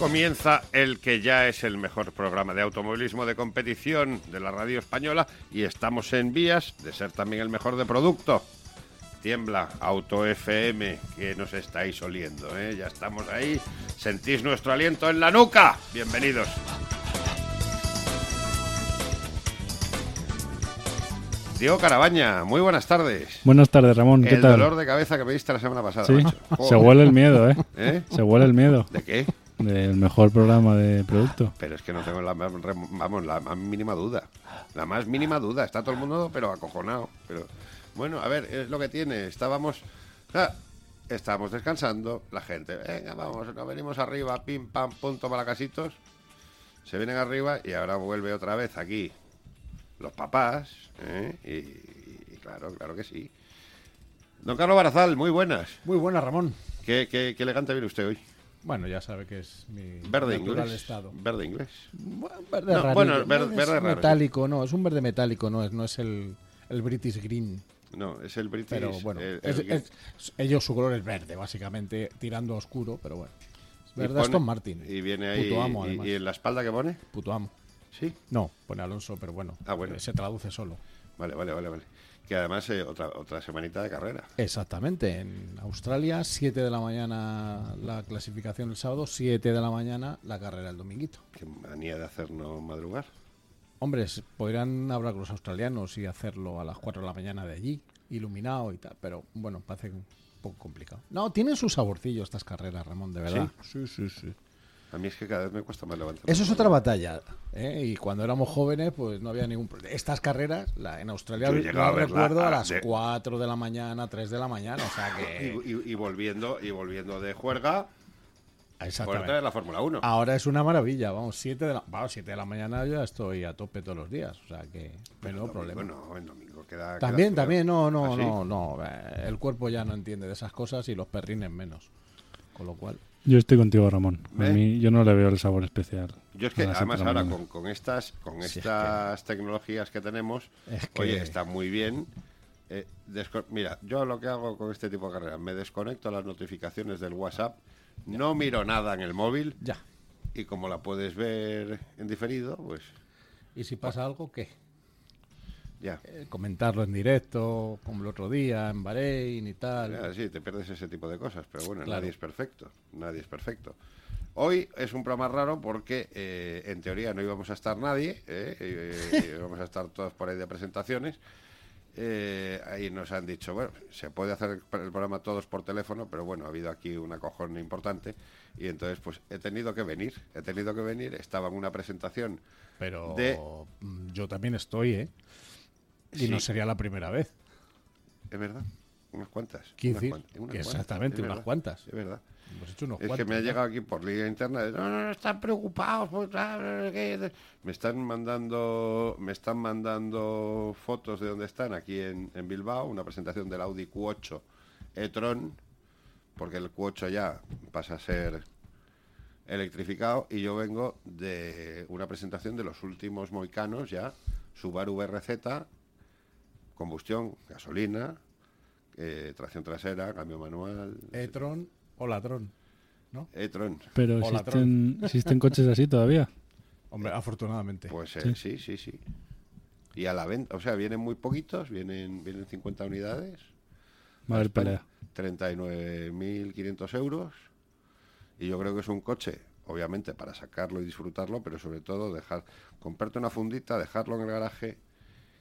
Comienza el que ya es el mejor programa de automovilismo de competición de la radio española y estamos en vías de ser también el mejor de producto. Tiembla Auto FM, que nos estáis oliendo, ¿eh? ya estamos ahí. Sentís nuestro aliento en la nuca. Bienvenidos. Diego Carabaña, muy buenas tardes. Buenas tardes, Ramón. ¿Qué el tal? dolor de cabeza que me diste la semana pasada. Sí, macho. se huele el miedo, ¿eh? ¿Eh? Se huele el miedo ¿De qué? Del mejor programa de producto. Pero es que no tengo la, más vamos, la más mínima duda. La más mínima duda. Está todo el mundo, pero acojonado. Pero bueno, a ver, es lo que tiene. Estábamos, ah, estábamos descansando. La gente, venga, vamos, nos venimos arriba, pim, pam, punto para casitos. Se vienen arriba y ahora vuelve otra vez aquí los papás. ¿eh? Y, y claro, claro que sí. Don Carlos Barazal, muy buenas. Muy buena, Ramón. Qué, qué- qué elegante viene usted hoy. Bueno, ya sabe que es mi Verde natural inglés. estado. Verde inglés. Bueno, verde No, no verde- metálico, no, es un verde metálico, no es, no es el, el British Green. No, es el British. Pero bueno, el- es- el- es- ellos su color es verde, básicamente, tirando a oscuro, pero bueno. Verde Aston Martin. Y viene ahí. Puto amo, y- y, en la espalda que pone? Puto amo. Sí. No, pone Alonso, pero bueno, Ah, bueno. se traduce solo. Vale, vale, vale, vale. Que además eh, otra, otra semanita de carrera. Exactamente, en Australia, 7 de la mañana la clasificación el sábado, 7 de la mañana la carrera el dominguito. Qué manía de hacernos madrugar. Hombres, podrían hablar con los australianos y hacerlo a las 4 de la mañana de allí, iluminado y tal, pero bueno, parece un poco complicado. No, tienen su saborcillo estas carreras, Ramón, de verdad. Sí, sí, sí. A mí es que cada vez me cuesta más levantar. Eso es otra batalla. ¿eh? Y cuando éramos jóvenes, pues no había ningún problema. Estas carreras, la, en Australia, Yo a recuerdo a a- las de- 4 de la mañana, 3 de la mañana, o sea Y, que... y- y volviendo, y volviendo de juerga, Exactamente. de la Fórmula 1. Ahora es una maravilla, vamos, 7 de la, vamos, 7 de la mañana yo ya estoy a tope todos los días, o sea que menudo El domingo problema. No, el domingo queda. También, queda también, no, no, ¿Ah, sí? no, no. eh, El cuerpo ya no entiende de esas cosas y los perrines menos. Con lo cual, Yo estoy contigo, Ramón. A ¿Eh? mí yo no le veo el sabor especial. Yo es que además ahora con, con estas, con es estas tecnologías que tenemos, Es que- oye, está muy bien. Eh, desco- Mira, yo lo que hago con este tipo de carreras, me desconecto las notificaciones del WhatsApp, no miro nada en el móvil ya. y como la puedes ver en diferido, pues ¿Y si pasa algo, qué? Ya. Eh, comentarlo en directo, como el otro día, en Bahrein y tal. Ya, sí, te pierdes ese tipo de cosas, pero bueno, Claro. nadie es perfecto, nadie es perfecto. Hoy es un programa raro porque eh, en teoría no íbamos a estar nadie, ¿eh? Eh, íbamos a estar todos por ahí de presentaciones. Eh, ahí nos han dicho, bueno, se puede hacer el programa todos por teléfono, pero bueno, ha habido aquí una cojón importante y entonces pues he tenido que venir, he tenido que venir, estaba en una presentación Pero de- yo también estoy, ¿eh? Y no sería la primera vez. es verdad, unas cuantas. Quiero unas decir, cuantas, unas que cuantas, exactamente, es unas cuantas. Es verdad. Hemos hecho unos Es que cuantos, me ha llegado aquí por línea interna. de, No, no, no, están preocupados. por tal, no sé qué". Me están mandando, me están mandando fotos de dónde están aquí en, en Bilbao, una presentación del Audi Q8 e-tron, porque el Q8 ya pasa a ser electrificado y yo vengo de una presentación de los últimos moicanos ya, Subaru BRZ, combustión, gasolina, eh, tracción trasera, cambio manual, E-tron o ladrón. ¿No? e-tron. Pero O existen, existen coches así todavía. Hombre, afortunadamente. Pues eh, sí, sí, sí. Y a la venta, o sea, vienen muy poquitos, vienen, vienen 50 unidades. Va a haber pelea. 39.500 euros. Y yo creo que es un coche, obviamente, para sacarlo y disfrutarlo, pero sobre todo dejar, comprarte una fundita, dejarlo en el garaje,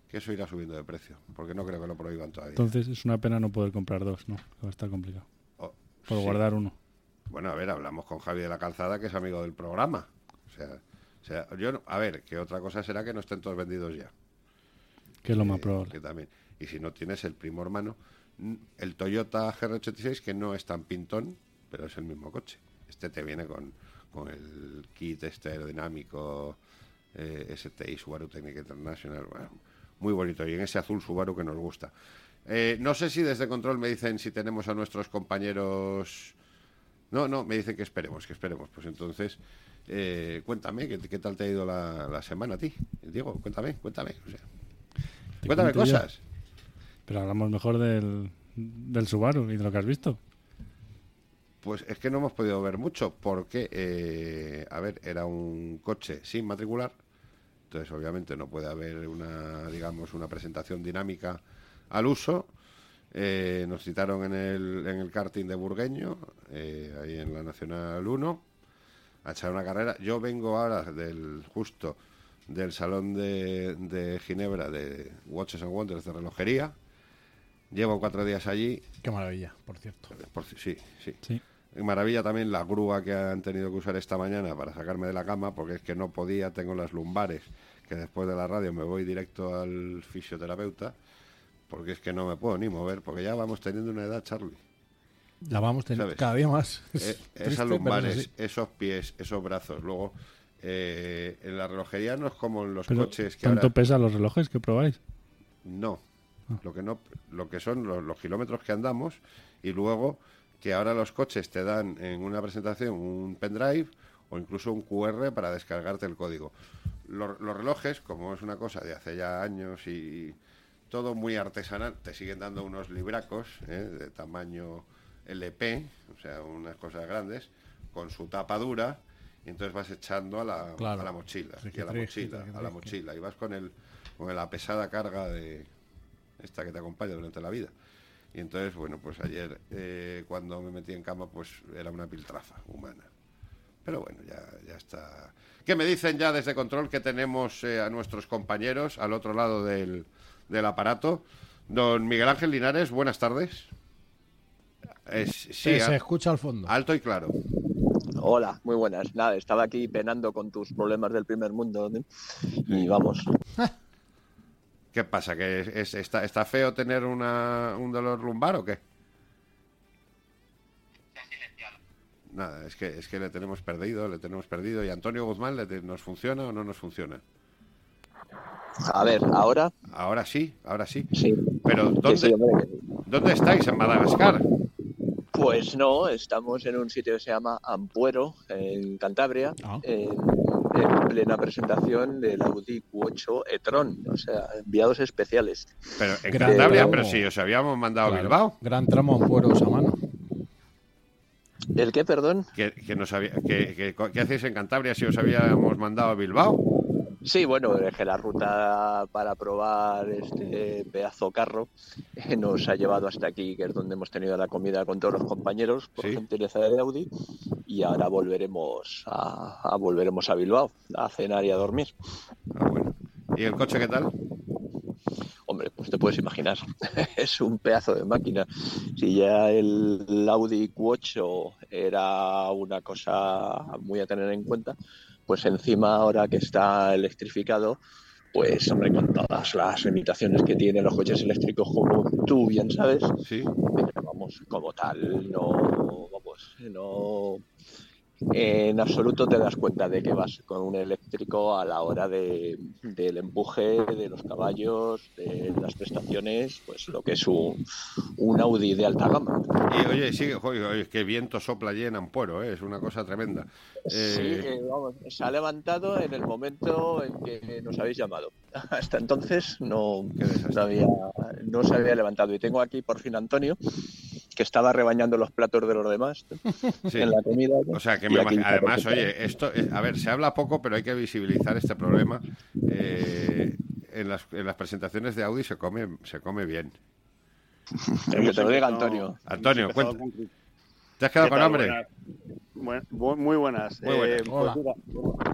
que eso irá subiendo de precio, porque no creo que lo prohíban todavía. Entonces es una pena no poder comprar dos, ¿no? Va a estar complicado. Oh, Por sí. guardar uno. Bueno, a ver, hablamos con Javi de la Calzada, que es amigo del programa. O sea, o sea, yo, no- a ver, que otra cosa será que no estén todos vendidos ya. Que es lo más probable. que también. Y si no tienes el primo hermano, el Toyota GR86, que no es tan pintón, pero es el mismo coche. Este te viene con, con el kit este aerodinámico eh, STI Subaru Técnica International. bueno, muy bonito. Y en ese azul Subaru que nos gusta. Eh, no sé si desde control me dicen si tenemos a nuestros compañeros. No, no, me dicen que esperemos, que esperemos. Pues entonces, eh, cuéntame, ¿qué, qué tal te ha ido la, la semana a ti? Diego, cuéntame, cuéntame. o sea, cuéntame yo. cosas. Pero hablamos mejor del, del Subaru y de lo que has visto. Pues es que no hemos podido ver mucho porque, eh, a ver, era un coche sin matricular, entonces obviamente no puede haber una, digamos, una presentación dinámica al uso. Eh, nos citaron en el, en el karting de Burgueño, eh, ahí en la Nacional 1, a echar una carrera. Yo vengo ahora del justo del Salón de, de Ginebra de Watches and Wonders de relojería. Llevo cuatro días allí. Qué maravilla, por cierto. Por, sí, sí. Sí. Maravilla también la grúa que han tenido que usar esta mañana para sacarme de la cama, porque es que no podía, tengo las lumbares, que después de la radio me voy directo al fisioterapeuta, porque es que no me puedo ni mover, porque ya vamos teniendo una edad, Charlie. La vamos teniendo cada día más. Eh, triste, pero esas es lumbares, esos pies, esos brazos. Luego, eh, en la relojería no es como en los Pero, coches que ¿Tanto ahora... pesan los relojes que probáis? No. Ah. Lo que no, lo que son los, los kilómetros que andamos y luego que ahora los coches te dan en una presentación un pendrive o incluso un QR para descargarte el código. Los, los relojes, como es una cosa de hace ya años y todo muy artesanal, te siguen dando unos libracos ¿eh? de tamaño LP, o sea, unas cosas grandes, con su tapa dura, y entonces vas echando a la, Claro. a la mochila, y a la mochila, a la mochila, y vas con el con la pesada carga de esta que te acompaña durante la vida. Y entonces, bueno, pues ayer eh, cuando me metí en cama, pues era una piltrafa humana. Pero bueno, ya, ya está. ¿Qué me dicen ya desde control que tenemos eh, a nuestros compañeros al otro lado del, del aparato? Don Miguel Ángel Linares, buenas tardes. Es- sí, Que se escucha al fondo. alto y claro. Hola, muy buenas. Nada, estaba aquí penando con tus problemas del primer mundo ¿eh? y vamos. ¿Qué pasa? ¿Que es, es- está, está feo tener una, un dolor lumbar o qué? Nada, es que, es que le tenemos perdido, le tenemos perdido. ¿Y Antonio Guzmán le te- nos funciona o no nos funciona? A ver, ahora Ahora sí, ahora sí. sí. Pero sí, ¿dónde, sí. ¿dónde estáis? ¿En Madagascar? Pues no, estamos en un sitio que se llama Ampuero, en Cantabria, Ah. en, en plena presentación del Audi Q8 e-tron, o sea, enviados especiales. Pero en Gran Cantabria, tramo. pero sí, os habíamos mandado a. Bilbao. Gran tramo a Ampueros a mano. ¿El qué, perdón? Que, que, nos había- que, que- ¿Qué hacéis en Cantabria si os habíamos mandado a Bilbao? Sí, bueno, es que la ruta para probar este pedazo carro eh, nos ha llevado hasta aquí, que es donde hemos tenido la comida con todos los compañeros, por Sí. gentileza de Audi, y ahora volveremos a, a- volveremos a Bilbao a cenar y a dormir. Ah, bueno. ¿Y el coche qué tal? Hombre, pues te puedes imaginar, es un pedazo de máquina. Si ya el Audi Q8 era una cosa muy a tener en cuenta, pues encima ahora que está electrificado, pues hombre, con todas las limitaciones que tienen los coches eléctricos, como tú bien sabes, Sí. pero vamos, como tal, no, vamos, no, en absoluto te das cuenta de que vas con un eléctrico a la hora de, del empuje, de los caballos, de las prestaciones, pues lo que es un, un Audi de alta gama. Y oye, sigue, oye, qué viento sopla allí en Ampuero, ¿eh? es una cosa tremenda. Sí, Eh, eh, vamos, se ha levantado en el momento en que nos habéis llamado. Hasta entonces no, no, había, no se había levantado. Y tengo aquí por fin a Antonio, que estaba rebañando los platos de los demás sí. en la comida. O sea, que me además, oye, esto, es- a ver, se habla poco, pero hay que visibilizar este problema. Eh, en, las, en las presentaciones de Audi se come, se come bien. Que te lo diga Antonio. Antonio, cuenta. ¿Te has quedado ¿Qué con hambre? Buenas. Muy buenas. Muy buenas. Eh, pues mira,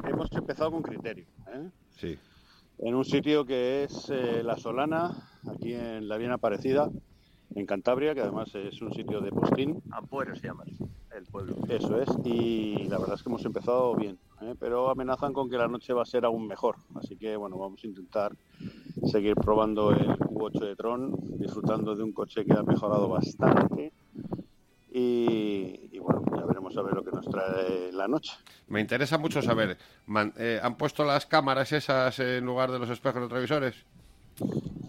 hemos empezado con criterio. ¿eh? Sí. En un sitio que es eh, La Solana, aquí en la Bien Aparecida, en Cantabria, que además es un sitio de postín. Ampuero se llama el pueblo. Eso es. Y la verdad es que hemos empezado bien. ¿eh? Pero amenazan con que la noche va a ser aún mejor. Así que bueno, vamos a intentar seguir probando el Q8 de Tron, disfrutando de un coche que ha mejorado bastante. Y, y bueno, ya veremos a ver lo que nos trae la noche. Me interesa mucho saber, man- eh, ¿han puesto las cámaras esas en lugar de los espejos retrovisores?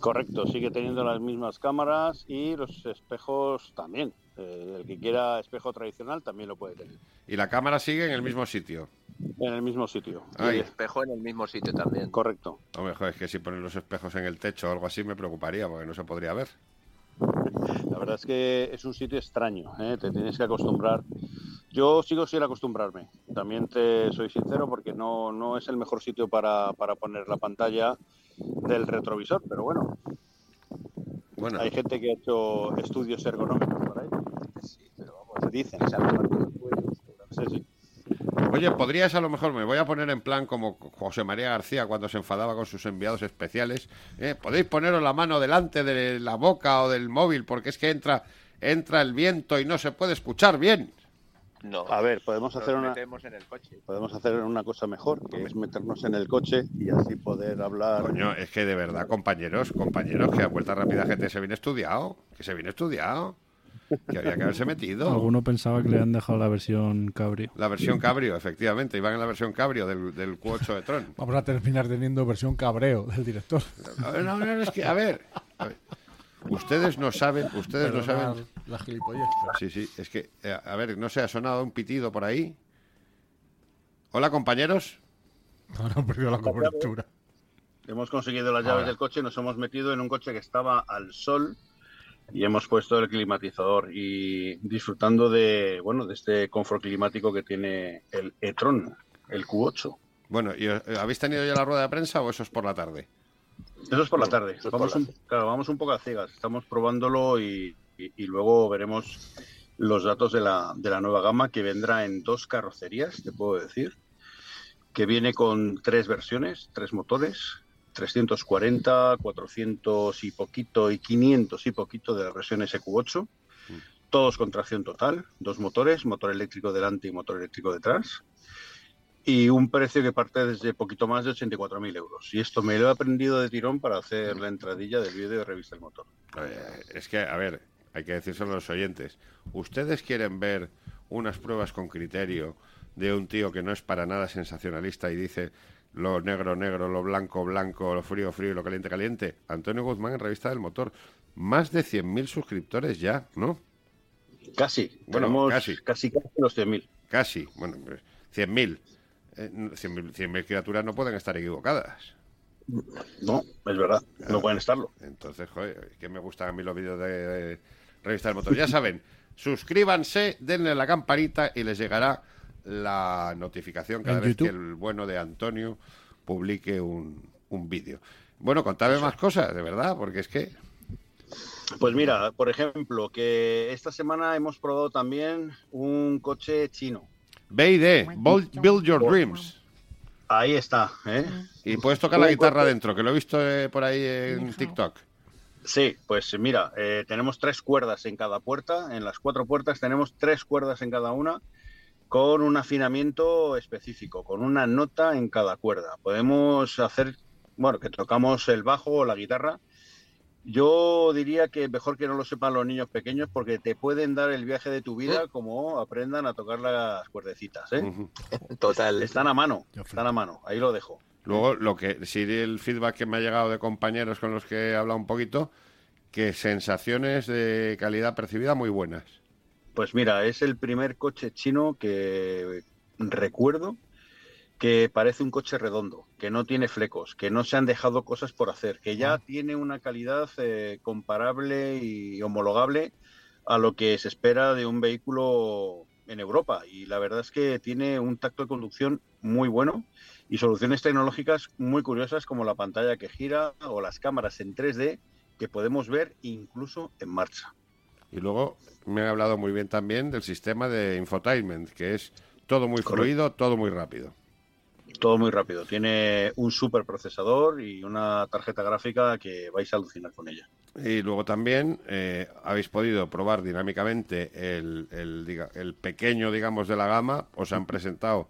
Correcto, sigue teniendo las mismas cámaras y los espejos también. Eh, el que quiera espejo tradicional también lo puede tener. Y la cámara sigue en el mismo sitio. En el mismo sitio. Y el Ay, espejo en el mismo sitio también. Correcto. hombre, joder, es que si ponen los espejos en el techo o algo así me preocuparía porque no se podría ver. La verdad es que es un sitio extraño, ¿eh? te tienes que acostumbrar. Yo sigo sin acostumbrarme, también te soy sincero porque no, no es el mejor sitio para, para poner la pantalla del retrovisor, pero bueno, Bueno, hay gente que ha hecho estudios ergonómicos por ahí. Sí, pero vamos, Se dicen. Sí, sí. oye, podrías a lo mejor, me voy a poner en plan como José María García cuando se enfadaba con sus enviados especiales. ¿eh? Podéis poneros la mano delante de la boca o del móvil porque es que entra, entra el viento y no se puede escuchar bien. No, A ver, podemos nos hacer una, metemos en el coche. podemos hacer una cosa mejor, que es meternos en el coche y así poder hablar. Coño, es que de verdad, compañeros, compañeros, que a vuelta rápida gente se viene estudiado, que se viene estudiado, que había que haberse metido. Alguno pensaba que le han dejado la versión cabrio. La versión cabrio, efectivamente, iban en la versión cabrio del, del Q8 de Tron. Vamos a terminar teniendo versión cabreo del director. Ver, no, no, es que, a ver, a ver, ustedes no saben, ustedes no saben. La gilipollez, Sí, sí, es que, eh, a ver, no se ha sonado un pitido por ahí. Hola, compañeros. Ahora han perdido la cobertura. Hemos conseguido las llaves Ahora. del coche, nos hemos metido en un coche que estaba al sol y hemos puesto el climatizador y disfrutando de bueno de este confort climático que tiene el e-tron, el Q8. Bueno, ¿y, eh, ¿habéis tenido ya la rueda de prensa o eso es por la tarde? Eso es por la tarde. Por Vamos la un, claro, vamos un poco a ciegas. Estamos probándolo y, y- y luego veremos los datos de la, de la nueva gama que vendrá en dos carrocerías, te puedo decir, que viene con tres versiones, tres motores, 340, 400 y poquito y 500 y poquito de la versión SQ8, todos con tracción total, dos motores, motor eléctrico delante y motor eléctrico detrás y un precio que parte desde poquito más de 84.000 euros. Y esto me lo he aprendido de tirón para hacer la entradilla del vídeo de Revista del Motor. Es que, a ver, hay que decírselo a los oyentes. ¿Ustedes quieren ver unas pruebas con criterio de un tío que no es para nada sensacionalista y dice lo negro, negro, lo blanco, blanco, lo frío, frío y lo caliente, caliente? Antonio Guzmán en Revista del Motor. Más de 100.000 suscriptores ya, ¿no? Casi, Bueno, tenemos casi. casi, casi, los 100.000. Casi. Bueno, pues, 100.000. Eh, 100.000 100.000 criaturas no pueden estar equivocadas. No, es verdad, no pueden estarlo. Entonces, joder, que me gustan a mí los vídeos de, de Revista del Motor. Ya saben, suscríbanse, denle a la campanita y les llegará la notificación cada vez que el bueno de Antonio publique un, un vídeo. Bueno, contadme más cosas, de verdad, porque es que... Pues mira, por ejemplo, que esta semana hemos probado también un coche chino. Build, Build Your Dreams. Ahí está, ¿eh? Y puedes tocar la guitarra dentro, que lo he visto eh, por ahí en TikTok. Sí, pues mira, eh, tenemos tres cuerdas en cada puerta. En las cuatro puertas tenemos tres cuerdas en cada una con un afinamiento específico, con una nota en cada cuerda. Podemos hacer, bueno, que tocamos el bajo o la guitarra. Yo diría que mejor que no lo sepan los niños pequeños porque te pueden dar el viaje de tu vida como aprendan a tocar las cuerdecitas. ¿eh? Total. Están a mano, están a mano. Ahí lo dejo. Luego, lo que sí el feedback que me ha llegado de compañeros con los que he hablado un poquito, que sensaciones de calidad percibida muy buenas. Pues mira, es el primer coche chino que recuerdo que parece un coche redondo, que no tiene flecos, que no se han dejado cosas por hacer, que ya tiene una calidad eh, comparable y homologable a lo que se espera de un vehículo en Europa. Y la verdad es que tiene un tacto de conducción muy bueno y soluciones tecnológicas muy curiosas como la pantalla que gira o las cámaras en 3D que podemos ver incluso en marcha. Y luego me han hablado muy bien también del sistema de infotainment, que es todo muy Correcto. fluido, todo muy rápido. Todo muy rápido. Tiene un super procesador y una tarjeta gráfica que vais a alucinar con ella. Y luego también eh, habéis podido probar dinámicamente el, el, diga- el pequeño, digamos, de la gama. Os han presentado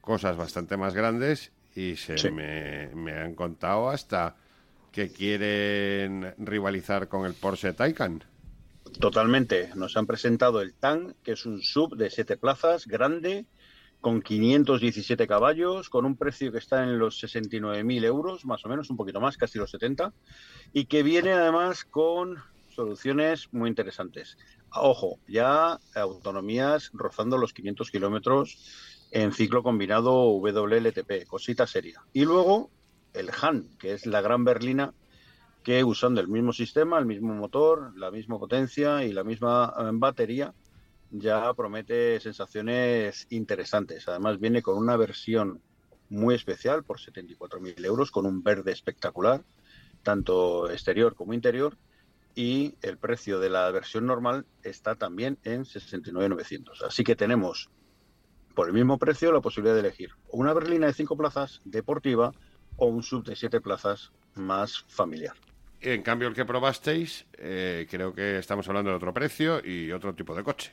cosas bastante más grandes y se Sí. me, me han contado hasta que quieren rivalizar con el Porsche Taycan. Totalmente. Nos han presentado el TAN, que es un sub de 7 plazas, grande, con 517 caballos, con un precio que está en los 69.000 euros, más o menos, un poquito más, casi los 70, y que viene además con soluciones muy interesantes. Ojo, ya autonomías rozando los 500 kilómetros en ciclo combinado WLTP, cosita seria. Y luego el Han, que es la gran berlina que usando el mismo sistema, el mismo motor, la misma potencia y la misma eh, batería, ya promete sensaciones interesantes. Además viene con una versión muy especial por 74.000 euros, con un verde espectacular, tanto exterior como interior, y el precio de la versión normal está también en 69.900. Así que tenemos por el mismo precio la posibilidad de elegir una berlina de 5 plazas deportiva o un sub de 7 plazas más familiar. En cambio, el que probasteis, eh, creo que estamos hablando de otro precio y otro tipo de coche.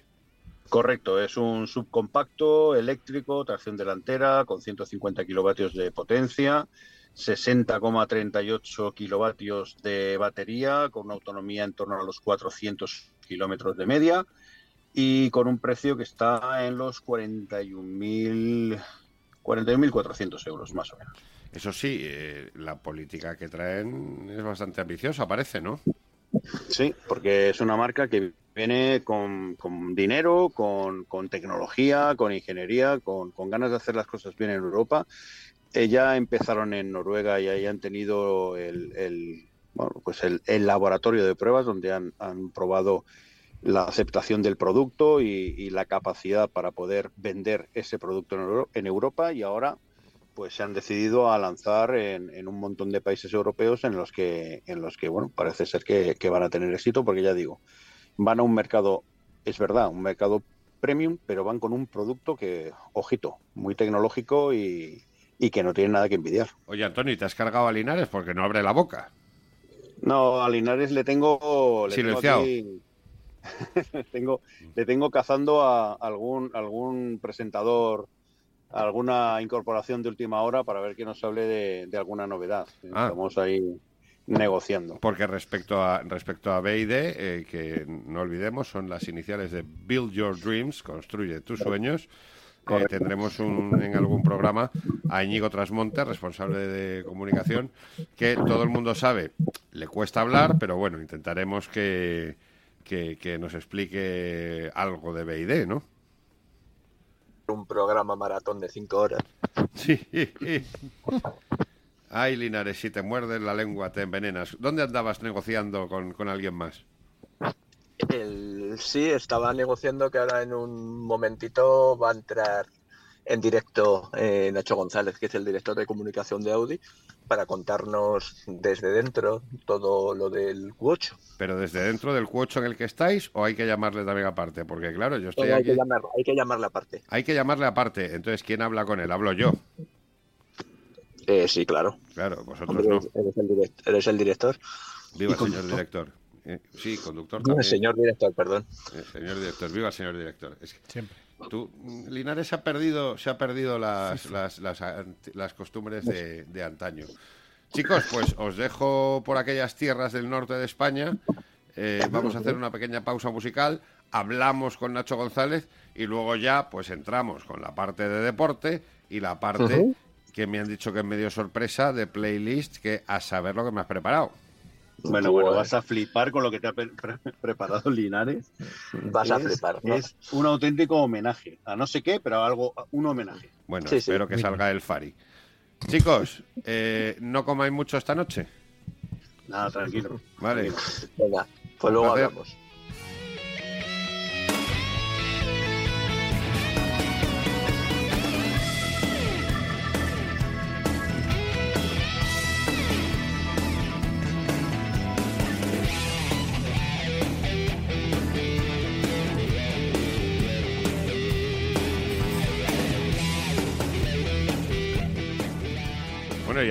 Correcto, es un subcompacto eléctrico, tracción delantera, con 150 kilovatios de potencia, 60,38 kilovatios de batería, con una autonomía en torno a los 400 kilómetros de media y con un precio que está en los 41.000 41.400 euros más o menos. Eso sí, eh, la política que traen es bastante ambiciosa, parece, ¿no? Sí, porque es una marca que viene con, dinero, con, tecnología, con ingeniería, con, ganas de hacer las cosas bien en Europa. Eh, ya empezaron en Noruega y ahí han tenido el, pues el, laboratorio de pruebas donde han, probado la aceptación del producto y, la capacidad para poder vender ese producto en Europa y ahora pues se han decidido a lanzar en, un montón de países europeos en los que, en los que bueno, parece ser que, van a tener éxito, porque ya digo, van a un mercado, es verdad, un mercado premium, pero van con un producto que, ojito, muy tecnológico y, que no tiene nada que envidiar. Oye, Antonio, ¿te has cargado a Linares porque no abre la boca? No, a Linares le tengo... Le Silenciado. tengo, le tengo cazando a algún, algún presentador alguna incorporación de última hora para ver que nos hable de, alguna novedad. Ah. Estamos ahí negociando. Porque respecto a respecto a BID, eh, que no olvidemos, son las iniciales de Build Your Dreams, construye tus sueños. Eh, tendremos en algún programa a Íñigo Trasmonte, responsable de comunicación, que todo el mundo sabe, le cuesta hablar, pero bueno, intentaremos que, que, que nos explique algo de BID, ¿no? Un programa maratón de cinco horas. Sí. Ay, Linares, si te muerdes la lengua te envenenas. ¿Dónde andabas negociando con, alguien más? sí, estaba negociando que ahora en un momentito va a entrar en directo eh, Nacho González, que es el director de comunicación de Audi, para contarnos desde dentro todo lo del Q8. ¿Pero desde dentro del Q8 en el que estáis o hay que llamarle también aparte? Porque claro, yo estoy hay Que hay que llamarle aparte. Hay que llamarle aparte. Entonces, ¿quién habla con él? Hablo yo. Eh, sí, claro. Claro, vosotros no. Eres el, director. Viva, señor director. Eh, sí, conductor también. señor director, perdón. Eh, señor director, viva, señor director. Siempre. Tú, Linares se ha perdido, se ha perdido las, las, las, costumbres de, de, antaño. Chicos, pues os dejo por aquellas tierras del norte de España. Eh, vamos a hacer una pequeña pausa musical. Hablamos con Nacho González y luego ya, pues entramos con la parte de deporte y la parte que me han dicho que es medio sorpresa de playlist, que a saber lo que me has preparado. Bueno, bueno, vas a flipar con lo que te ha preparado Linares. Vas a flipar. Es un auténtico homenaje. A no sé qué, pero algo, un homenaje. Bueno, espero que salga el Fari. Chicos, eh, ¿no comáis mucho esta noche? Nada, tranquilo. Vale. Venga, pues luego hablamos.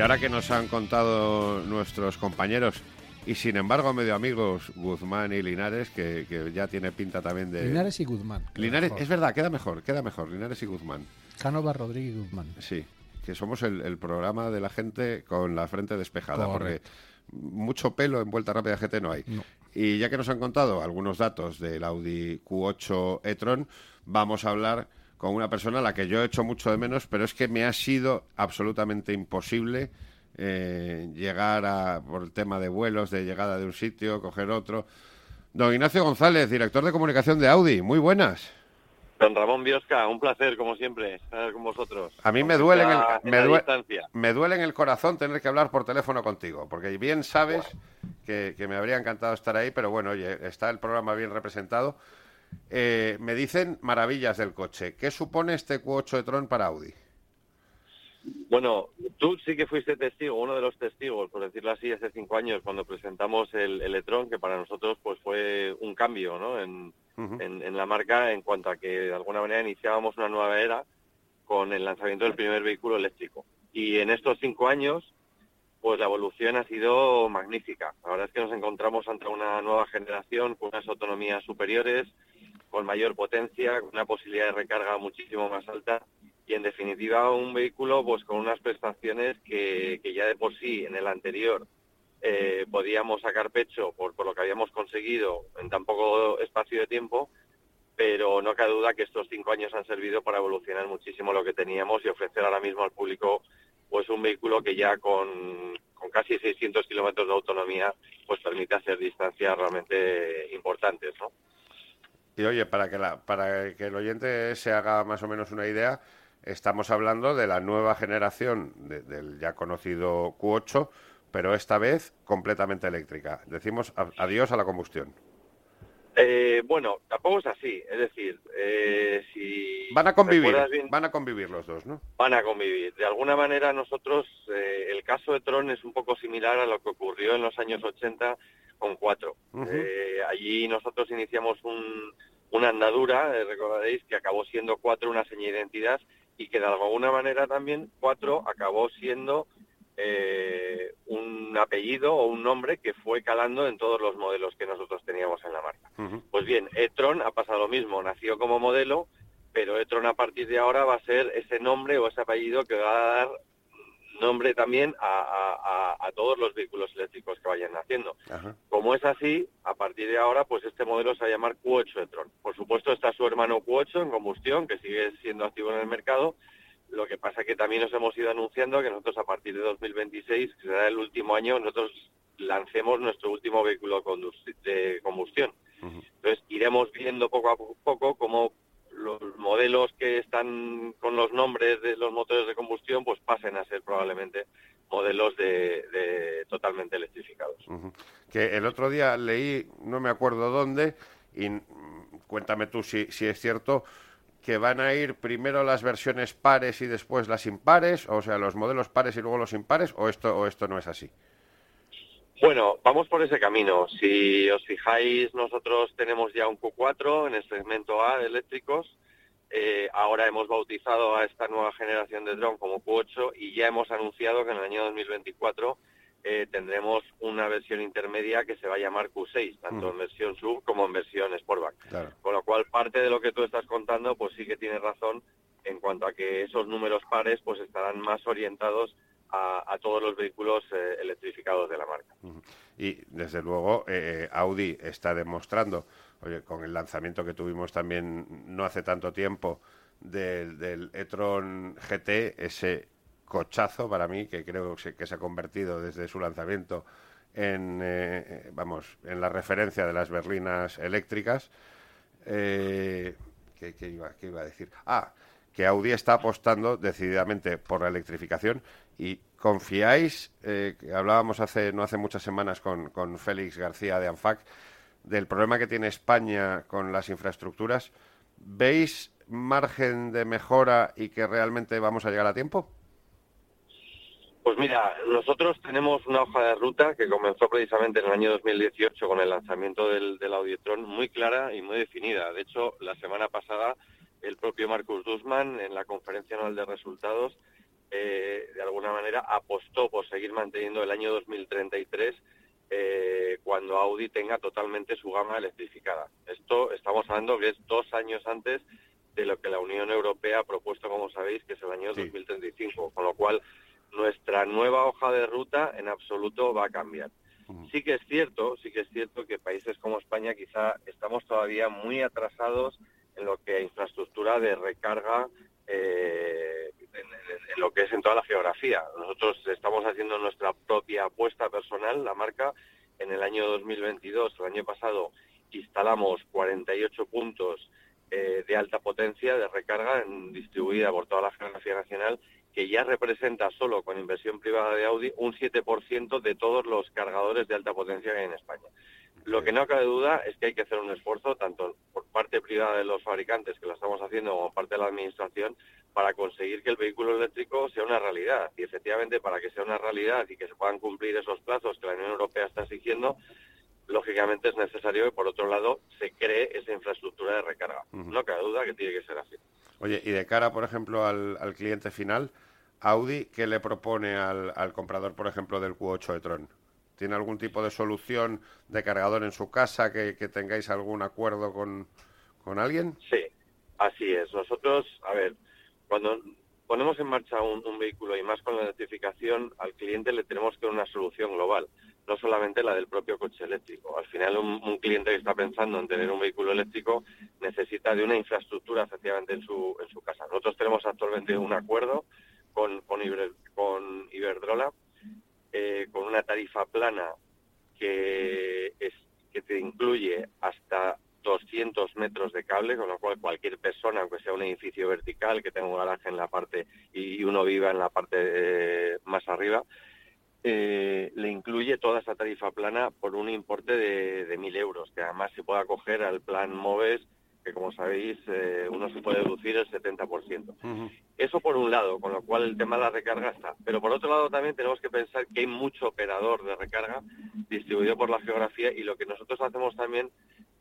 Ahora que nos han contado nuestros compañeros y sin embargo medio amigos Guzmán y Linares, que, ya tiene pinta también de... Linares y Guzmán. Linares, es verdad, queda mejor, queda mejor, Linares y Guzmán. Cánova, Rodríguez y Guzmán. Sí, que somos el, programa de la gente con la frente despejada, porque mucho pelo en vuelta rápida GT no hay. Y ya que nos han contado algunos datos del Audi Q8 e-tron, vamos a hablar con una persona a la que yo he hecho mucho de menos, pero es que me ha sido absolutamente imposible eh, llegar a, por el tema de vuelos, de llegada de un sitio, coger otro. Don Ignacio González, director de comunicación de Audi, muy buenas. Don Ramón Biosca, un placer, como siempre, estar con vosotros. A mí me duele, en el, me, duele, me duele en el corazón tener que hablar por teléfono contigo, porque bien sabes que, me habría encantado estar ahí, pero bueno, oye, está el programa bien representado. Eh, me dicen maravillas del coche. ¿Qué supone este Q8 de Tron para Audi? Bueno, tú sí que fuiste testigo, uno de los testigos, por decirlo así, hace cinco años cuando presentamos el, el e-tron, que para nosotros pues fue un cambio ¿no? en, en, la marca en cuanto a que de alguna manera iniciábamos una nueva era con el lanzamiento del primer vehículo eléctrico. Y en estos cinco años, pues la evolución ha sido magnífica. La verdad es que nos encontramos ante una nueva generación con unas autonomías superiores, con mayor potencia, una posibilidad de recarga muchísimo más alta y en definitiva un vehículo pues con unas prestaciones que, ya de por sí en el anterior eh, podíamos sacar pecho por, por lo que habíamos conseguido en tan poco espacio de tiempo, pero no cabe duda que estos cinco años han servido para evolucionar muchísimo lo que teníamos y ofrecer ahora mismo al público pues un vehículo que ya con, con casi 600 kilómetros de autonomía pues permite hacer distancias realmente importantes, ¿no? Y oye, para que, la, para que el oyente se haga más o menos una idea, estamos hablando de la nueva generación del ya conocido Q8, pero esta vez completamente eléctrica. Decimos adiós a la combustión. Eh, bueno, tampoco es así. Es decir, eh, si van a convivir, van a convivir los dos, ¿no? Van a convivir. De alguna manera, nosotros eh, el caso de Tron es un poco similar a lo que ocurrió en los años 80 con 4. allí nosotros iniciamos una andadura, recordaréis que acabó siendo 4 una seña de identidad y que de alguna manera también 4 acabó siendo eh, un apellido o un nombre que fue calando en todos los modelos que nosotros teníamos en la marca. Pues bien, e-tron ha pasado lo mismo, nació como modelo, pero e-tron a partir de ahora va a ser ese nombre o ese apellido que va a dar nombre también a, todos los vehículos eléctricos que vayan naciendo. Como es así, a partir de ahora, pues este modelo se va a llamar Q8 e-tron. Por supuesto está su hermano Q8 en combustión, que sigue siendo activo en el mercado, lo que pasa que también nos hemos ido anunciando que nosotros a partir de 2026, que será el último año, nosotros lancemos nuestro último vehículo de combustión. Entonces iremos viendo poco a poco cómo los modelos que están con los nombres de los motores de combustión pues pasen a ser probablemente modelos de, totalmente electrificados. Que el otro día leí, no me acuerdo dónde, y cuéntame tú si, si es cierto, que van a ir primero las versiones pares y después las impares, o sea, los modelos pares y luego los impares, o esto, o esto no es así? Bueno, vamos por ese camino. Si os fijáis, nosotros tenemos ya un Q4 en el segmento A de eléctricos. Eh, ahora hemos bautizado a esta nueva generación de dron como Q8 y ya hemos anunciado que en el año 2024 eh, tendremos una versión intermedia que se va a llamar Q6, tanto en versión sub como en versión Sportback. Con lo cual, parte de lo que tú estás contando, pues sí que tiene razón en cuanto a que esos números pares pues estarán más orientados a, todos los vehículos eh, electrificados de la marca. Y desde luego eh, Audi está demostrando, oye, con el lanzamiento que tuvimos también no hace tanto tiempo del, del e-tron GT, ese cochazo para mí, que creo que se ha convertido desde su lanzamiento en, eh, vamos, en la referencia de las berlinas eléctricas. Eh, ¿qué, iba, a decir? Ah, que Audi está apostando decididamente por la electrificación y confiáis, eh, hablábamos hace no hace muchas semanas con, con Félix García de ANFAC, del problema que tiene España con las infraestructuras. ¿Veis margen de mejora y que realmente vamos a llegar a tiempo? Pues mira, nosotros tenemos una hoja de ruta que comenzó precisamente en el año 2018 con el lanzamiento del, del Audiotron muy clara y muy definida. De hecho, la semana pasada el propio Marcus Dussmann en la conferencia anual de resultados eh, de alguna manera apostó por seguir manteniendo el año 2033 eh, cuando Audi tenga totalmente su gama electrificada. Esto estamos hablando que es dos años antes de lo que la Unión Europea ha propuesto, como sabéis, que es el año 2035, con lo cual nuestra nueva hoja de ruta en absoluto va a cambiar. Sí que es cierto, sí que es cierto que países como España quizá estamos todavía muy atrasados en lo que a infraestructura de recarga eh, en, lo que es en toda la geografía. Nosotros estamos haciendo nuestra propia apuesta personal, la marca, en el año 2022, el año pasado, instalamos 48 puntos eh, de alta potencia de recarga distribuida por toda la geografía nacional que ya representa solo con inversión privada de Audi un 7% de todos los cargadores de alta potencia que hay en España. Lo que no cabe duda es que hay que hacer un esfuerzo, tanto por parte privada de los fabricantes, que lo estamos haciendo, como parte de la Administración, para conseguir que el vehículo eléctrico sea una realidad. Y efectivamente, para que sea una realidad y que se puedan cumplir esos plazos que la Unión Europea está exigiendo, lógicamente es necesario que, por otro lado, se cree esa infraestructura de recarga. No cabe duda que tiene que ser así. Oye, y de cara, por ejemplo, al, cliente final, Audi, ¿qué le propone al, al comprador, por ejemplo, del Q8 e-tron? ¿Tiene algún tipo de solución de cargador en su casa que, tengáis algún acuerdo con, alguien? Sí, así es. Nosotros, a ver, cuando ponemos en marcha un, vehículo y más con la electrificación, al cliente le tenemos que dar una solución global, no solamente la del propio coche eléctrico. Al final, un, cliente que está pensando en tener un vehículo eléctrico necesita de una infraestructura efectivamente en su, en su casa. Nosotros tenemos actualmente un acuerdo con, con, con Iberdrola eh, con una tarifa plana que, que te incluye hasta 200 metros de cable, con lo cual cualquier persona, aunque sea un edificio vertical, que tenga un garaje en la parte y uno viva en la parte eh, más arriba, eh, le incluye toda esa tarifa plana por un importe de, de 1.000 euros, que además se puede acoger al plan MOVES que como sabéis eh, uno se puede deducir el 70%. Eso por un lado, con lo cual el tema de la recarga está. Pero por otro lado también tenemos que pensar que hay mucho operador de recarga distribuido por la geografía y lo que nosotros hacemos también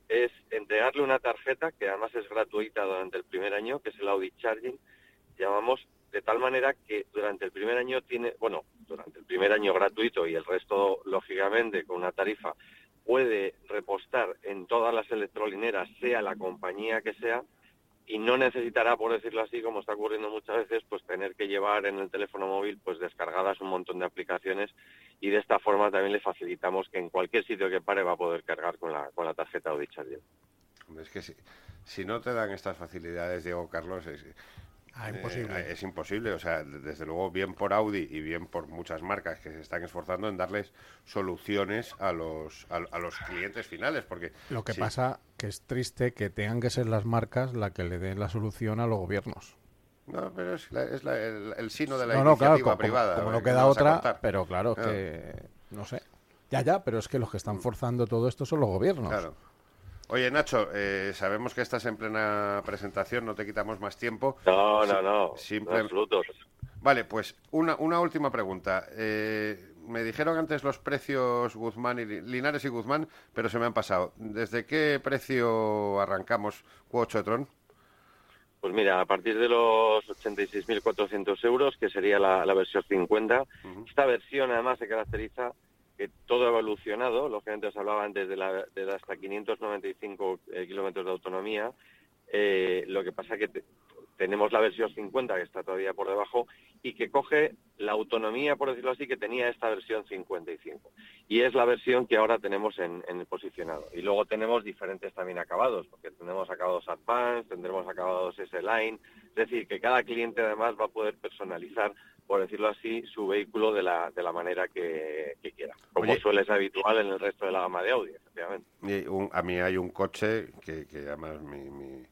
es entregarle una tarjeta que además es gratuita durante el primer año, que es el Audi Charging, llamamos de tal manera que durante el primer año tiene, bueno, durante el primer año gratuito y el resto lógicamente con una tarifa puede repostar en todas las electrolineras, sea la compañía que sea, y no necesitará, por decirlo así, como está ocurriendo muchas veces, pues tener que llevar en el teléfono móvil pues descargadas un montón de aplicaciones y de esta forma también le facilitamos que en cualquier sitio que pare va a poder cargar con la, con la tarjeta Audi Charger. Es que si, si no te dan estas facilidades, Diego Carlos, es, Ah, imposible. Eh, es imposible, o sea, desde luego bien por Audi y bien por muchas marcas que se están esforzando en darles soluciones a los a, los clientes finales, porque lo que pasa que es triste que tengan que ser las marcas la que le den la solución a los gobiernos. No, pero es, el, sino de la iniciativa privada. Como, no queda otra, pero claro, que no sé. Ya, ya, pero es que los que están forzando todo esto son los gobiernos. Claro. Oye, Nacho, eh, sabemos que estás en plena presentación, no te quitamos más tiempo. No, no, no. Vale, pues una, una última pregunta. Eh, me dijeron antes los precios Guzmán y Linares y Guzmán, pero se me han pasado. ¿Desde qué precio arrancamos Q8 Tron? Pues mira, a partir de los 86.400 euros, que sería la, versión 50, esta versión además se caracteriza todo ha evolucionado, lógicamente os hablaba antes de, la, de hasta 595 eh, kilómetros de autonomía, eh, lo que pasa que tenemos la versión 50 que está todavía por debajo y que coge la autonomía, por decirlo así, que tenía esta versión 55. Y es la versión que ahora tenemos en, en el posicionado. Y luego tenemos diferentes también acabados, porque tenemos acabados Advanced, tendremos acabados S-Line, es decir, que cada cliente además va a poder personalizar por decirlo así, su vehículo de la, de la manera que, quiera, como suele ser habitual en el resto de la gama de Audi, efectivamente. a mí hay un coche que, además mi,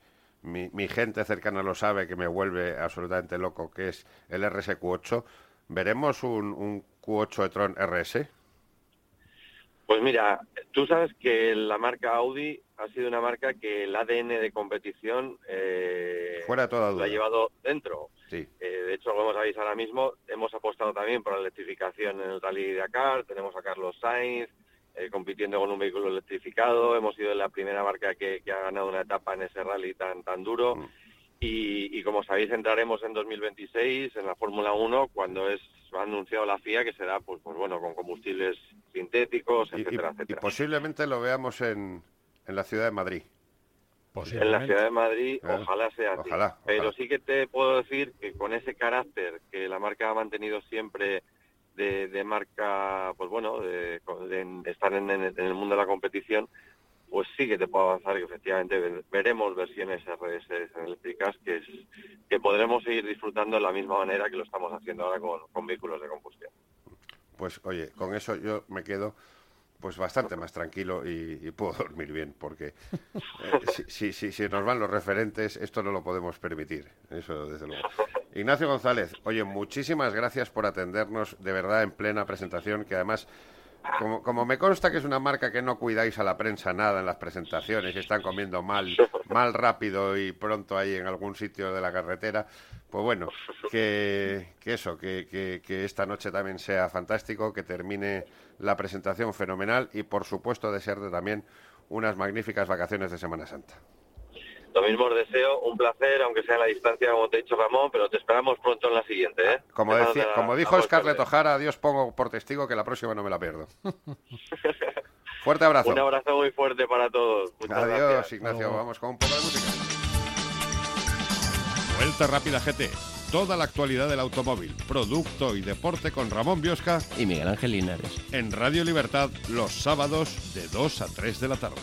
mi, gente cercana lo sabe, que me vuelve absolutamente loco, que es el RSQ8. ¿Veremos un, un Q8 e-tron RS? Pues mira, tú sabes que la marca Audi ha sido una marca que el ADN de competición eh, Fuera toda lo ha llevado dentro. Eh, de hecho, hemos avisado ahora mismo, hemos apostado también por la electrificación en el Rally de Dakar, tenemos a Carlos Sainz eh, compitiendo con un vehículo electrificado, hemos sido la primera marca que, ha ganado una etapa en ese rally tan, tan duro. Mm. Y, como sabéis, entraremos en 2026 en la Fórmula 1 cuando es ha anunciado la FIA que será pues, pues bueno con combustibles sintéticos, etcétera, etcétera. Y posiblemente lo veamos en, en la ciudad de Madrid. En la ciudad de Madrid, ojalá sea así. Pero sí que te puedo decir que con ese carácter que la marca ha mantenido siempre de, marca, pues bueno, de, estar en, el mundo de la competición, pues sí que te puedo avanzar que efectivamente veremos versiones RS eléctricas que, es, que podremos seguir disfrutando de la misma manera que lo estamos haciendo ahora con vehículos de combustión. Pues oye, con eso yo me quedo pues bastante más tranquilo y, puedo dormir bien, porque eh, si, si, si, nos van los referentes, esto no lo podemos permitir, eso desde luego. Ignacio González, oye, muchísimas gracias por atendernos de verdad en plena presentación, que además, como, como me consta que es una marca que no cuidáis a la prensa nada en las presentaciones y están comiendo mal, mal rápido y pronto ahí en algún sitio de la carretera, pues bueno, que, que eso, que, que, que esta noche también sea fantástico, que termine la presentación fenomenal y por supuesto desearte también unas magníficas vacaciones de Semana Santa. Lo mismo os deseo, un placer, aunque sea en la distancia, como te he dicho Ramón, pero te esperamos pronto en la siguiente. ¿eh? Como, decía, como a- dijo a Scarlett. O'Hara, Dios pongo por testigo que la próxima no me la pierdo. Fuerte abrazo. Un abrazo muy fuerte para todos. Muchas Adiós, gracias. Ignacio. Vamos con un poco de música. Vuelta Rápida GT. Toda la actualidad del automóvil, producto y deporte con Ramón Biosca Y Miguel Ángel Linares. en Radio Libertad los sábados de 2 a 3 de la tarde.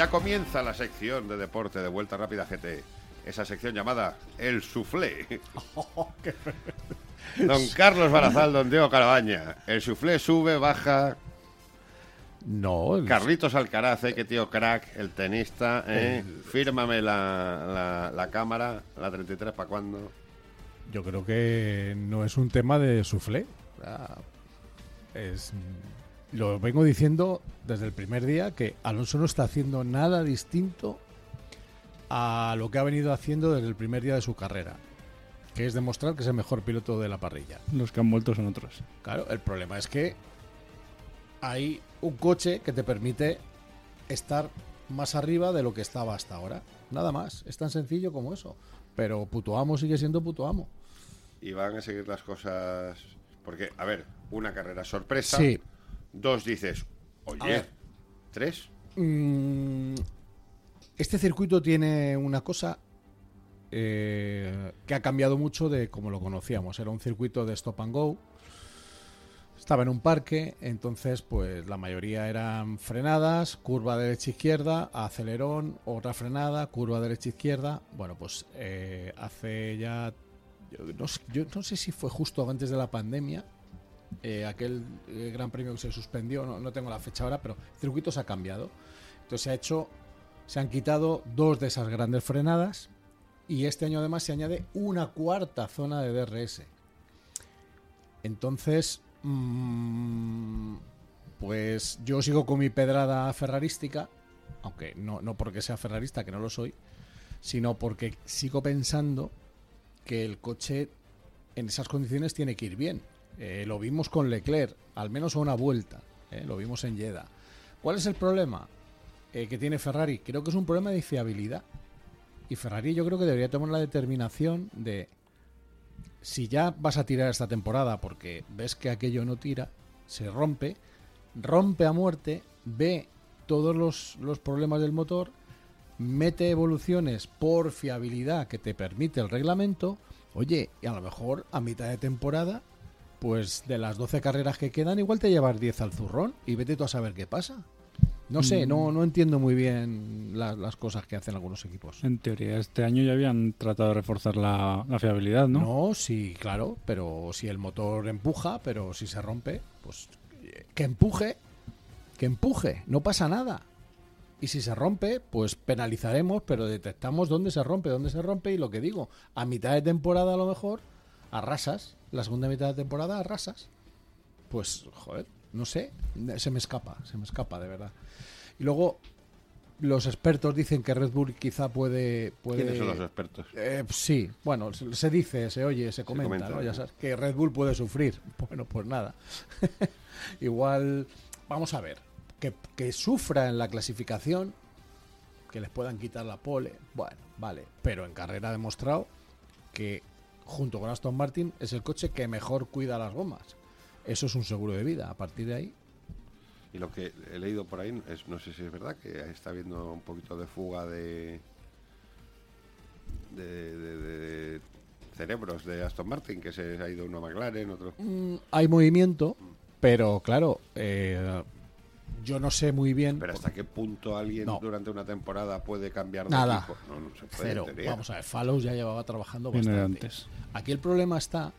Ya comienza la sección de deporte de Vuelta Rápida GT. Esa sección llamada El Suflé. Don Carlos Barazal, Don Diego Carabaña. El suflé sube, baja. No, el- Carlitos Alcaraz, eh, que tío crack, el tenista. Eh. Fírmame la, la, la cámara, la 33, ¿para cuándo? yo creo que no es un tema de suflé. Ah, Es, lo vengo diciendo desde el primer día que Alonso no está haciendo nada distinto a lo que ha venido haciendo desde el primer día de su carrera, que es demostrar que es el mejor piloto de la parrilla. Los que han vuelto son otros. Claro, el problema es que hay un coche que te permite estar más arriba de lo que estaba hasta ahora. Nada más, es tan sencillo como eso. Pero puto amo sigue siendo puto amo. Y van a seguir las cosas. Porque, a ver, una carrera sorpresa. Sí. Dos dices, A oye. ver. Tres. Mm, este circuito tiene una cosa eh, que ha cambiado mucho de como lo conocíamos. Era un circuito de stop and go. Estaba en un parque, entonces pues la mayoría eran frenadas, curva derecha-izquierda, acelerón, otra frenada, curva derecha-izquierda. Bueno, pues eh, hace ya... Yo no, sé- yo no sé si fue justo antes de la pandemia, eh, aquel eh, gran premio que se suspendió, no, tengo la fecha ahora, pero el circuito se ha cambiado. Entonces se ha hecho, se han quitado dos de esas grandes frenadas y este año además se añade una cuarta zona de DRS. Entonces, mm, pues yo sigo con mi pedrada ferrarística, aunque no, no porque sea ferrarista, que no lo soy, sino porque sigo pensando que el coche en esas condiciones tiene que ir bien. Eh, lo vimos con Leclerc, al menos a una vuelta. eh, lo vimos en Jeddah. ¿Cuál es el problema eh, que tiene Ferrari? Creo que es un problema de fiabilidad. Y Ferrari yo creo que debería tomar la determinación de si ya vas a tirar esta temporada porque ves que aquello no tira, se rompe, rompe a muerte, ve todos los, los problemas del motor, mete evoluciones por fiabilidad que te permite el reglamento, oye, y a lo mejor a mitad de temporada, pues de las 12 carreras que quedan, igual te llevas 10 al zurrón y vete tú a saber qué pasa. No sé, no, no entiendo muy bien la- las cosas que hacen algunos equipos. En teoría, este año ya habían tratado de reforzar la, la fiabilidad, ¿no? No, sí, claro, pero si el motor empuja, pero si se rompe, pues que empuje, que empuje, no pasa nada. Y si se rompe, pues penalizaremos, pero detectamos dónde se rompe, dónde se rompe y lo que digo, a mitad de temporada a lo mejor arrasas, la segunda mitad de temporada arrasas. Pues, joder, no sé, se me escapa, se me escapa de verdad. Y luego los expertos dicen que Red Bull quizá puede... puede ¿Quiénes son los expertos? eh, sí, bueno, se, dice, se oye, se comenta, comenta, ¿no? Ya sabes, que Red Bull puede sufrir. Bueno, pues nada. Igual, vamos a ver, que, que sufra en la clasificación, que les puedan quitar la pole, bueno, vale, pero en carrera ha demostrado que junto con Aston Martin es el coche que mejor cuida las gomas. Eso es un seguro de vida. A partir de ahí, Y lo que he leído por ahí, es, no sé si es verdad, que está habiendo un poquito de fuga de, de, de- cerebros de Aston Martin, que se ha ido uno a McLaren, otro... Mm, hay movimiento, Pero claro, eh, yo no sé muy bien. Pero hasta qué punto alguien No. durante una temporada puede cambiar de Nada. equipo. No, no se puede. Cero. Vamos a ver, Fallows ya llevaba trabajando Viene bastante. antes. Aquí el problema está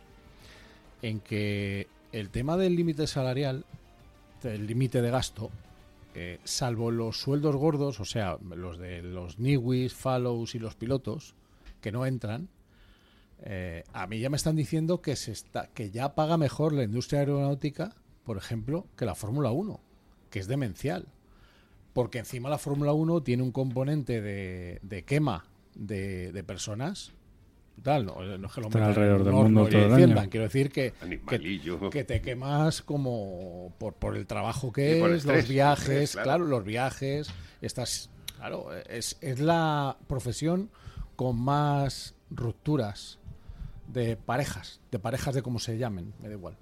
en que el tema del límite salarial, del límite de gasto, eh, salvo los sueldos gordos, o sea, los de los Niwis, Fallows y los pilotos, que no entran, eh, a mí ya me están diciendo que, se está, que ya paga mejor la industria aeronáutica, por ejemplo, que la Fórmula 1, que es demencial. Porque encima la Fórmula 1 tiene un componente de, de quema de, de personas. Tal, no, no es que lo metan alrededor del un mundo todo el año. Quiero decir que, que, te quemas como por, por el trabajo que es, estrés, los viajes, estrés, claro. claro. los viajes, estas, claro, es, es la profesión con más rupturas de parejas, de parejas de cómo se llamen, me da igual.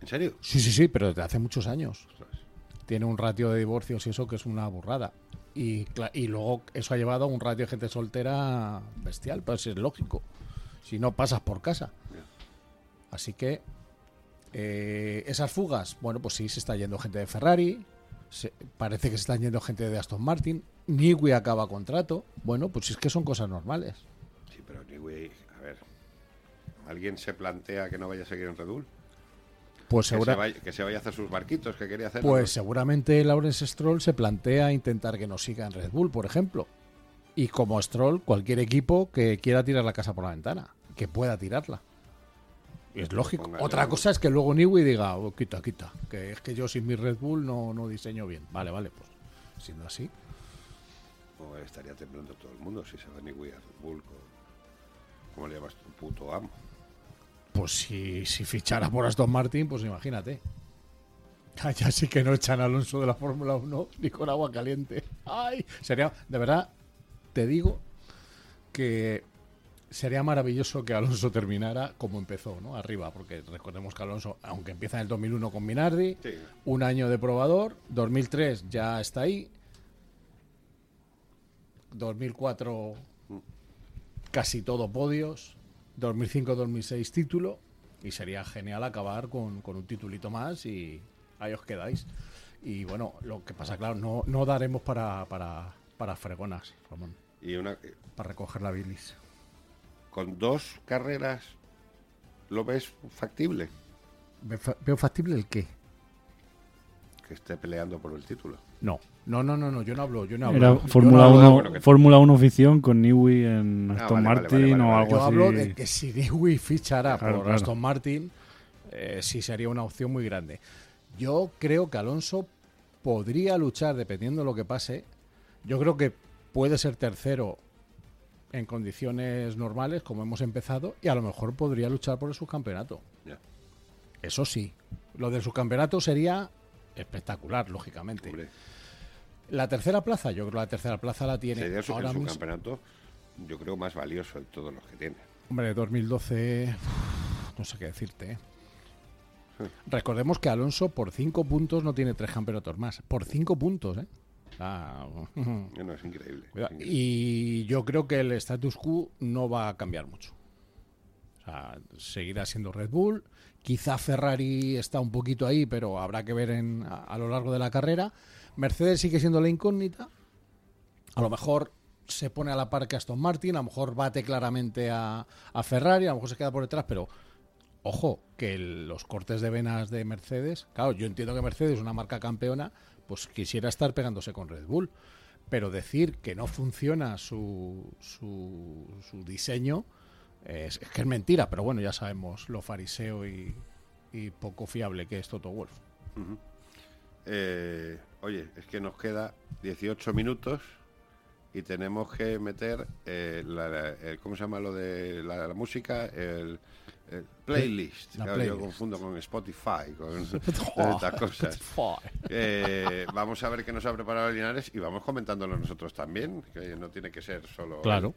¿En serio? Sí, sí, sí, pero desde hace muchos años. Tiene un ratio de divorcios y eso que es una burrada. Y, luego eso ha llevado a un ratio de gente soltera bestial, pero si es lógico. Si no pasas por casa. Así que eh, esas fugas, bueno, pues sí, se está yendo gente de Ferrari, se- parece que se están yendo gente de Aston Martin, Newey acaba contrato. Bueno, pues es que son cosas normales. Sí, pero anyway, a ver. ¿Alguien se plantea que no vaya a seguir en Red Bull? Pues Que se, segura- vaya, que se vaya a hacer sus barquitos que quería hacer. Pues seguramente Lawrence Stroll se plantea intentar que no siga en Red Bull, por ejemplo. Y como Stroll, cualquier equipo que quiera tirar la casa por la ventana, que pueda tirarla. Y es lógico. Póngale Otra algo. cosa es que luego Newey diga, "Oh, quita, quita, que es que yo sin mi Red Bull no, no diseño bien. Vale, vale, pues siendo así. O estaría temblando todo el mundo si se va Newey a Red Bull. con- ¿Cómo le llamas tu puto amo? Pues si, si fichara por Aston Martin, pues imagínate. Ya sí que no echan a Alonso de la Fórmula 1 ni con agua caliente. Ay, sería, de verdad, te digo que sería maravilloso que Alonso terminara como empezó, ¿no? Arriba, porque recordemos que Alonso, aunque empieza en el 2001 con Minardi, Sí. un año de probador, 2003 ya está ahí, 2004 casi todo podios, 2005-2006 título, y sería genial acabar con, con un titulito más y ahí os quedáis. Y bueno, lo que pasa, claro, no, no daremos para, para, para fregonas, Ramón, Y una, para recoger la bilis. con dos carreras, ¿lo ves factible? Ve- fa- ¿Veo factible el qué? Que esté peleando por el título. No, no, no, no, no, yo no hablo, yo no hablo. Era yo Fórmula no hablo- 1 bueno, que- Fórmula 1 ficción con Newey en Ah, Aston vale, Martin vale, vale, o algo Yo así. hablo de que si Dewey fichara Claro, por claro. Aston Martin, eh, sí sería una opción muy grande. Yo creo que Alonso podría luchar dependiendo de lo que pase. Yo creo que puede ser tercero en condiciones normales, como hemos empezado, y a lo mejor podría luchar por el subcampeonato. Eso sí. Lo del subcampeonato sería espectacular, lógicamente. Hombre, La tercera plaza, yo creo que la tercera plaza la tiene sería su, ahora mismo. subcampeonato, yo creo, más valioso de todos los que tiene. Hombre, 2012, no sé qué decirte. ¿eh? Recordemos que Alonso por cinco puntos no tiene tres campeonatos más. Por cinco puntos, ¿eh? Ah, No, es increíble. es increíble. y yo creo que el status quo no va a cambiar mucho. O sea, seguirá siendo Red Bull. Quizá Ferrari está un poquito ahí, pero habrá que ver en- a, lo largo de la carrera. Mercedes sigue siendo la incógnita. A lo mejor se pone a la par que Aston Martin, a lo mejor bate claramente a, Ferrari, a lo mejor se queda por detrás, pero ojo, que los cortes de venas de Mercedes, claro, yo entiendo que Mercedes es una marca campeona, pues quisiera estar pegándose con Red Bull, pero decir que no funciona su, su, su diseño es, es que es mentira, pero bueno, ya sabemos lo fariseo y, y poco fiable que es Toto Wolf. Eh, oye, es que nos queda 18 minutos y tenemos que meter, eh, la, la- el- ¿cómo se llama lo de la, la música? El, el playlist. Yo confundo con Spotify, con estas cosas. Eh, vamos a ver qué nos ha preparado Linares y vamos comentándolo nosotros también, que no tiene que ser solo... Claro.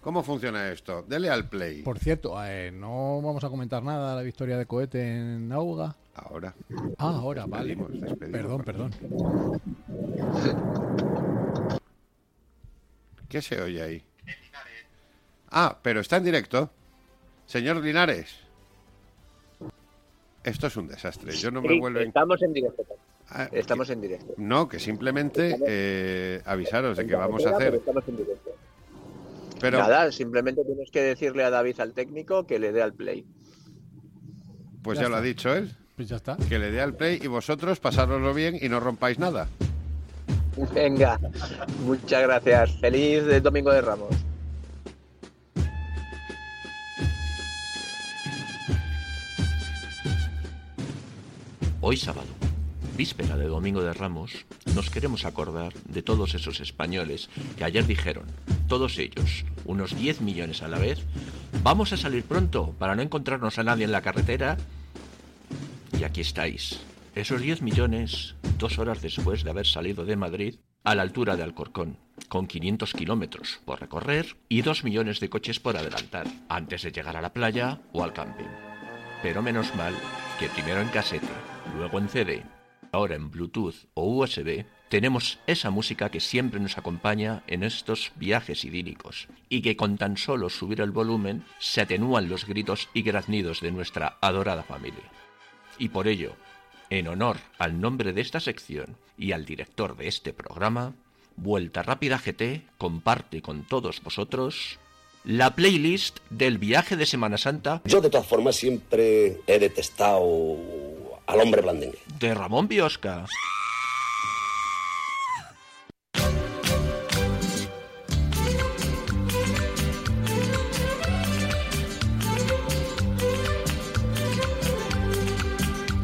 ¿Cómo funciona esto? Dele al play. Por cierto, eh, no vamos a comentar nada de la victoria de cohete en Auga. Ahora. Ah, ahora, vale. Despedimos. Perdón, perdón. ¿Qué se oye ahí? Ah, pero está en directo. Señor Linares. Esto es un desastre. Yo no me Sí, vuelven. Estamos en directo. Ah, Estamos que- en directo. No, que simplemente eh, avisaros de que vamos a hacer. Pero Nada, simplemente tienes que decirle a David, al técnico, que le dé al play. pues Ya ya lo ha dicho él. Pues ya está. Que le dé al play y vosotros pasároslo bien y no rompáis nada. Venga, muchas gracias. Feliz de Domingo de Ramos. Hoy sábado, víspera de Domingo de Ramos, nos queremos acordar de todos esos españoles que ayer dijeron, todos ellos, unos 10 millones a la vez, vamos a salir pronto para no encontrarnos a nadie en la carretera. Y aquí estáis, esos 10 millones, dos horas después de haber salido de Madrid, a la altura de Alcorcón, con 500 kilómetros por recorrer y 2 millones de coches por adelantar, antes de llegar a la playa o al camping. Pero menos mal que primero en casete, luego en CD, ahora en Bluetooth o USB, tenemos esa música que siempre nos acompaña en estos viajes idílicos y que con tan solo subir el volumen se atenúan los gritos y graznidos de nuestra adorada familia. Y por ello, en honor al nombre de esta sección y al director de este programa, Vuelta Rápida GT comparte con todos vosotros la playlist del viaje de Semana Santa Yo, de todas formas, siempre he detestado al hombre blandengue. de Ramón Biosca.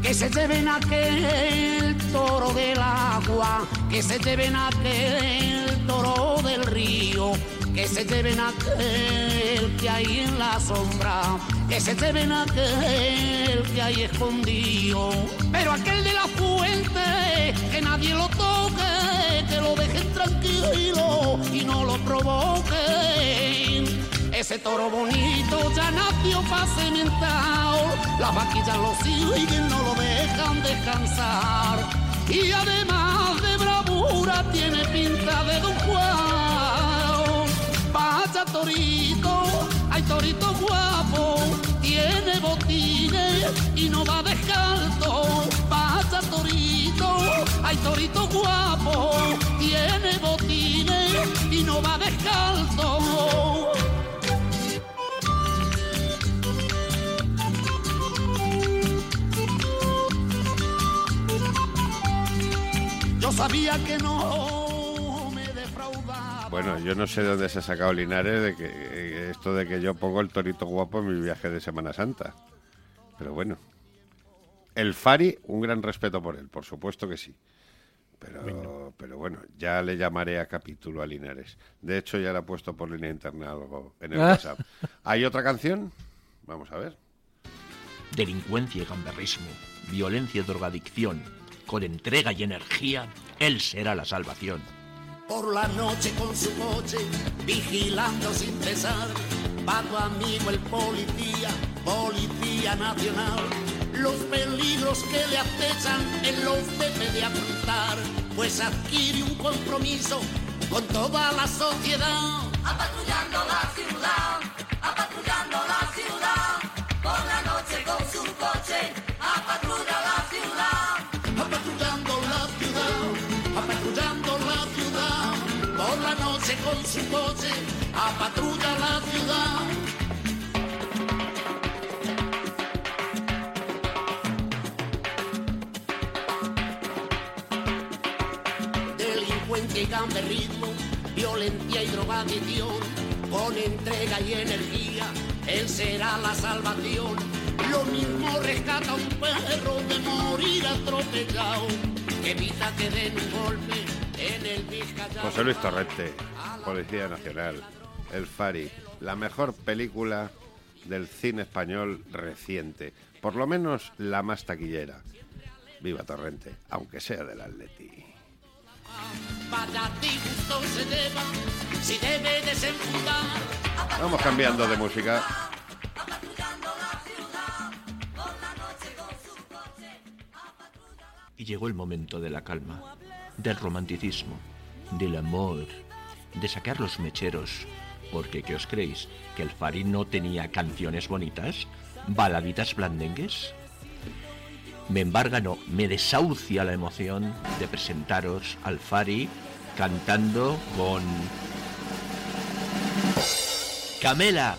que se lleven aquel toro del agua, que se lleven aquel toro del río, que se lleven aquel que hay en la sombra, que se lleven aquel que hay escondido, pero aquel de la fuente, que nadie lo toque, que lo dejen tranquilo y no lo provoquen. Ese toro bonito ya nació pacimentado, las vaquillas lo siguen, no lo dejan descansar. Y además de bravura tiene pinta de Don Juan. Vaya torito, hay torito guapo, tiene botines y no va descalzo. Vaya torito, hay torito guapo, tiene botines y no va descalzo. Yo sabía que no. Bueno, yo no sé de dónde se ha sacado Linares de que eh, esto de que yo pongo el torito guapo en mi viaje de Semana Santa. Pero bueno. El Fari, un gran respeto por él, por supuesto que sí. Pero, pero bueno, ya le llamaré a capítulo a Linares. De hecho, ya le he puesto por línea interna algo en el Ah. WhatsApp. ¿Hay otra canción? Vamos a ver. Delincuencia y gamberrismo, violencia y drogadicción, con entrega y energía, él será la salvación. Por la noche con su coche, vigilando sin cesar, va tu amigo el policía, policía nacional. Los peligros que le acechan, él los debe de afrontar, pues adquiere un compromiso con toda la sociedad. Ciudad, coche, apatrulla la ciudad. Delincuente y gamberrismo, violencia y drogadicción, con entrega y energía, él será la salvación. Lo mismo rescata un perro de morir atropellado, evita que den un golpe. José Luis Torrente, Policía Nacional, El Fari, la mejor película del cine español reciente, por lo menos la más taquillera. Viva Torrente, aunque sea del Atleti. Vamos cambiando de música. Y llegó el momento de la calma, del romanticismo, del amor, de sacar los mecheros, porque ¿qué os creéis? ¿Que el Fari no tenía canciones bonitas? ¿Baladitas blandengues? me embarga, no, me desahucia la emoción de presentaros al Fari cantando con Camela.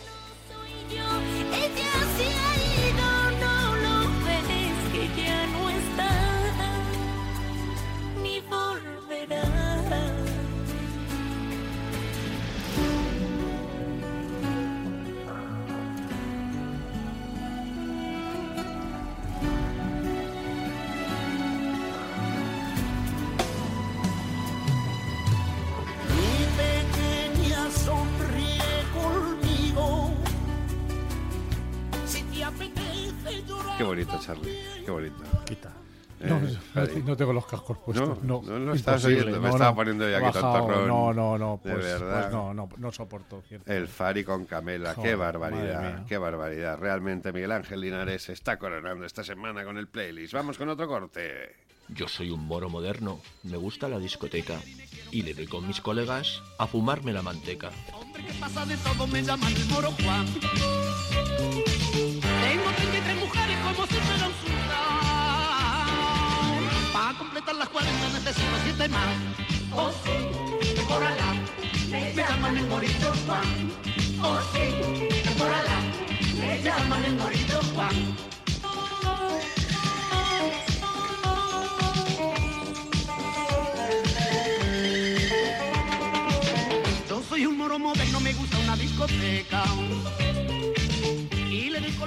Qué. Quita. Eh, No, no, tengo los cascos puestos. No, No, no imposible. oyendo, me No, estaba no. poniendo ya aquí bajado. tontorrón. No, no, no. De Pues, verdad. pues no, no, no soporto. cierto. El Fari con Camela, qué Joder, barbaridad, madre mía. qué barbaridad. Realmente Miguel Ángel Linares se está coronando esta semana con el playlist. Vamos con otro corte. Yo soy un moro moderno, me gusta la discoteca y le doy con mis colegas a fumarme la manteca. ¿Qué pasa de todo? Me llaman el moro Juan. Completar las 40 necesito 7 más. Oh sí, por Alá, me llaman el morito Juan. Oh sí, por Alá, me llaman el morito Juan. Yo soy un moro moderno, me gusta una discoteca.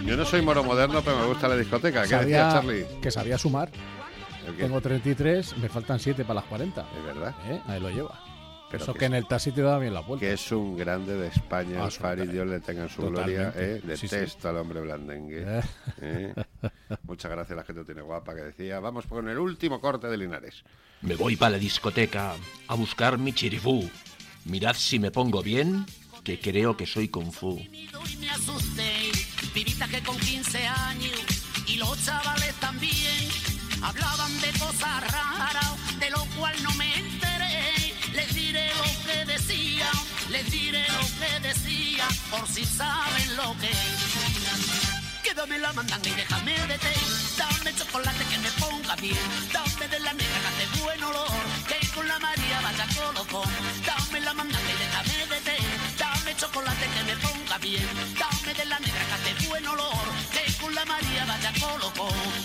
Yo no soy moro moderno, pero me gusta la discoteca. ¿Qué Sabía decía Charlie? que sabía sumar. Tengo 33, me faltan 7 para las 40. Es verdad. ¿Eh? Ahí lo lleva. Pero Eso que que es- en el taxi te da bien la vuelta. Que es un grande de España, Ah, Fari, Dios le tenga en su gloria. ¿eh? Sí, sí. Detesto al hombre blandengue. Eh. ¿eh? Muchas gracias a la gente que tiene guapa que decía. Vamos con el último corte de Linares. Me voy para la discoteca a buscar mi chirifú. Mirad si me pongo bien, que creo que soy kung fu. y me asusté. Que con 15 años y los chavales también hablaban de cosas raras, de lo cual no me enteré. Les diré lo que decía, les diré lo que decía, por si saben lo que es. Que dame la mandanga y déjame de té. Dame chocolate que me ponga bien. Dame de la negra que buen olor. Que con la María vaya colocón. Dame la mandanga y déjame de té. Dame chocolate que me ponga bien. Dame de la negra que buen olor. Que con la María vaya colocón.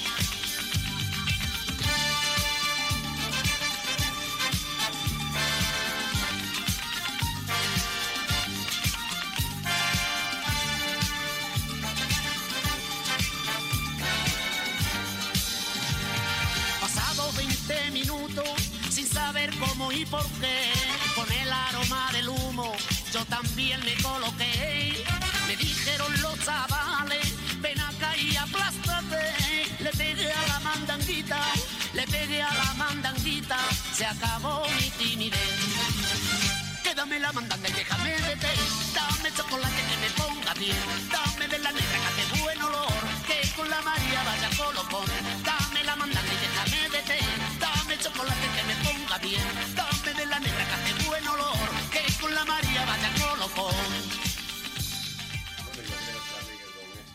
Y por qué, con el aroma del humo yo también me coloqué. Me dijeron los chavales, ven acá y aplástate. Le pegué a la mandanguita, le pegué a la mandanguita, se acabó mi timidez. Quédame la mandanga y déjame de té. Dame chocolate que me ponga bien. Dame de la negra que hace buen olor. Que con la María vaya colocón. Dame la mandanga y déjame de té. Chocolate que me ponga bien. Dame de la negra que hace buen olor. Que con la María vaya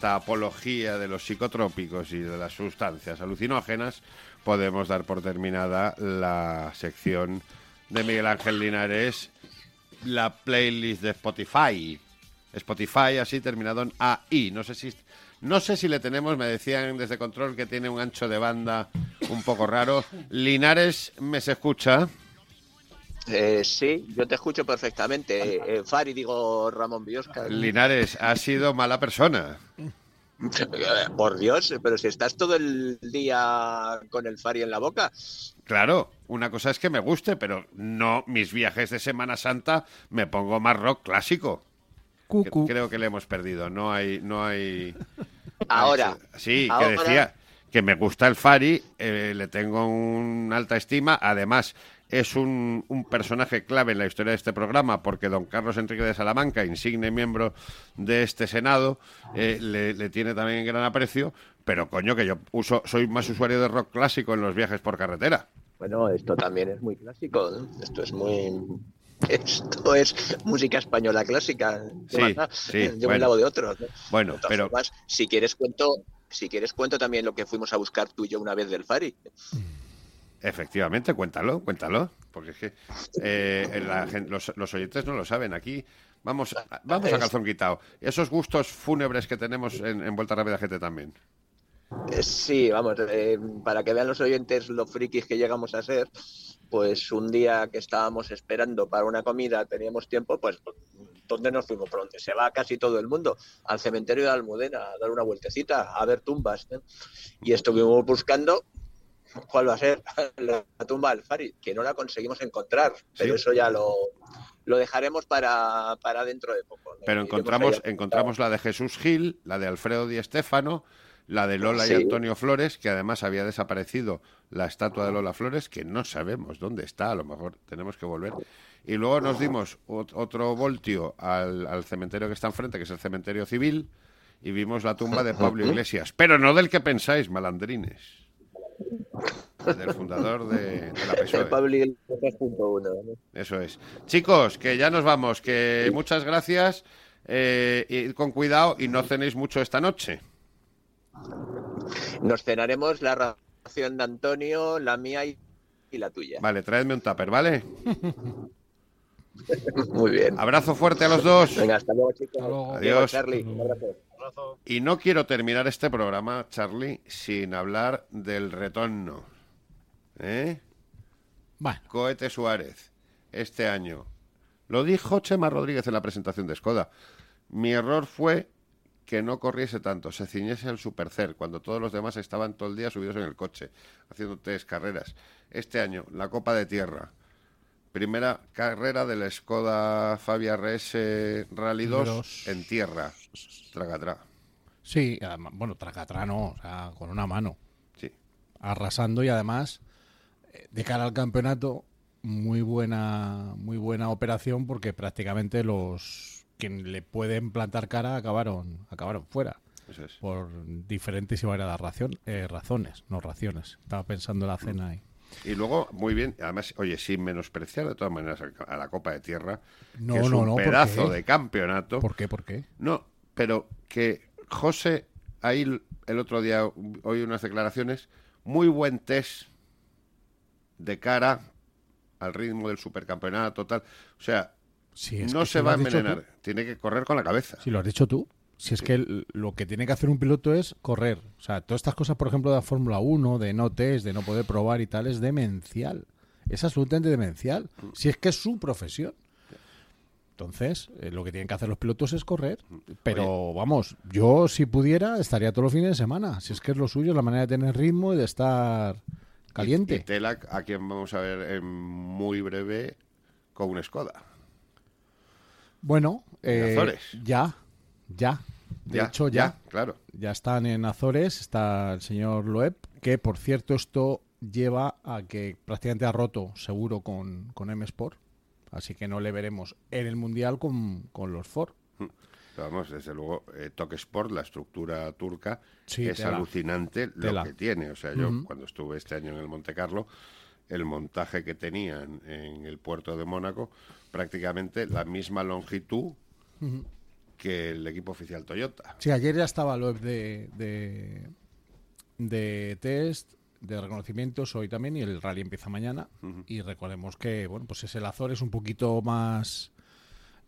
esta apología de los psicotrópicos y de las sustancias alucinógenas, podemos dar por terminada la sección de Miguel Ángel Linares, la playlist de Spotify. Spotify así terminado en AI. No sé si no sé si le tenemos, me decían desde control que tiene un ancho de banda un poco raro. Linares, ¿me se escucha? Eh, sí, yo te escucho perfectamente. Eh, Fari, digo Ramón Biosca. Linares, ha sido mala persona. Por Dios, pero si estás todo el día con el Fari en la boca. Claro, una cosa es que me guste, pero no mis viajes de Semana Santa me pongo más rock clásico. Cucu. Creo que le hemos perdido. No hay, no hay. Ahora. Sí, que decía que me gusta el Fari, eh, le tengo una alta estima. Además, es un, un personaje clave en la historia de este programa porque don Carlos Enrique de Salamanca, insigne miembro de este Senado, eh, le, le tiene también gran aprecio. Pero coño, que yo uso, soy más usuario de rock clásico en los viajes por carretera. Bueno, esto también es muy clásico. ¿no? Esto es muy. Esto es música española clásica. ¿Qué Sí, me bueno. lavo de otros. ¿no? Bueno, De pero formas, si quieres cuento, si quieres cuento también lo que fuimos a buscar tú y yo una vez del Fari. Efectivamente, cuéntalo, cuéntalo. Porque es que eh, la gen- los, los oyentes no lo saben. Aquí vamos, vamos a calzón quitado. Esos gustos fúnebres que tenemos en, en Vuelta Rápida GT también. Eh, Sí, vamos, eh, para que vean los oyentes lo frikis que llegamos a ser, pues un día que estábamos esperando para una comida, teníamos tiempo, pues ¿dónde nos fuimos? Por donde se va casi todo el mundo, al cementerio de Almudena, a dar una vueltecita, a ver tumbas. ¿eh? Y estuvimos buscando cuál va a ser la tumba del Fari, que no la conseguimos encontrar, pero Sí. eso ya lo, lo dejaremos para, para dentro de poco. ¿no? Pero encontramos, encontramos la de Jesús Gil, la de Alfredo Di Stéfano, la de Lola Sí. y Antonio Flores, que además había desaparecido la estatua de Lola Flores, que no sabemos dónde está, a lo mejor tenemos que volver. Y luego nos dimos ot- otro voltio al, al cementerio que está enfrente, que es el cementerio civil, y vimos la tumba de Pablo Iglesias, pero no del que pensáis, malandrines. Del fundador de, de la PSOE. Pablo Iglesias. Eso es. Chicos, que ya nos vamos, que muchas gracias. eh, y con cuidado y no cenéis mucho esta noche. Nos cenaremos la ración de Antonio, la mía y, y la tuya. Vale, traedme un tupper, ¿vale? Muy bien. Abrazo fuerte a los dos. Venga, hasta luego, chicos. Adiós. Charlie. Un abrazo. Y no quiero terminar este programa, Charlie, sin hablar del retorno. ¿Eh? Bueno. Cohete Suárez, este año. Lo dijo Chema Rodríguez en la presentación de Skoda. Mi error fue que no corriese tanto, se ciñese al Supercer, cuando todos los demás estaban todo el día subidos en el coche, haciendo tres carreras. Este año, la Copa de Tierra. Primera carrera del Skoda Fabia RS Rally 2 Dos. en tierra. Tracatrá. Sí, además, bueno, tracatrá no, o sea, con una mano. Sí. Arrasando y además, eh, de cara al campeonato, muy buena, muy buena operación porque prácticamente los quien le pueden plantar cara acabaron, acabaron fuera. Eso es. Por diferentes y variadas ración- eh, razones, no raciones. Estaba pensando en la cena ahí. Y luego, muy bien, además, oye, sin menospreciar de todas maneras a la Copa de Tierra, No, que es no, un no, ¿por pedazo de campeonato. ¿Por qué? ¿Por qué? No, pero que José, ahí el otro día oí unas declaraciones, muy buen test de cara al ritmo del supercampeonato, tal. O sea, No se va a envenenar, tiene que correr con la cabeza. Si lo has dicho tú. Si es que lo que tiene que hacer un piloto es correr. O sea, todas estas cosas, por ejemplo, de la Fórmula 1, de no test, de no poder probar y tal, es demencial. Es absolutamente demencial. Si es que es su profesión. Entonces, eh, lo que tienen que hacer los pilotos es correr. Pero vamos, yo si pudiera estaría todos los fines de semana. Si es que es lo suyo, la manera de tener ritmo y de estar caliente. Y, y Telak, a quien vamos a ver en muy breve con un Skoda. Bueno, En eh, Azores. ya, ya. De Ya, hecho, ya. ya, claro. Ya están en Azores, está el señor Loeb, que por cierto esto lleva a que prácticamente ha roto seguro con, con M Sport. Así que no le veremos en el Mundial con, con los Ford. Pero vamos, desde luego, eh, Tok Sport, la estructura turca, Sí, es tela. alucinante Tela. lo que tiene. O sea, yo cuando estuve este año en el Monte Carlo, el montaje que tenían en el puerto de Mónaco, prácticamente la misma longitud que el equipo oficial Toyota. Sí, ayer ya estaba Loeb de, de, de test, de reconocimientos hoy también, y el rally empieza mañana. Y recordemos que, bueno, pues es el Azores un poquito más,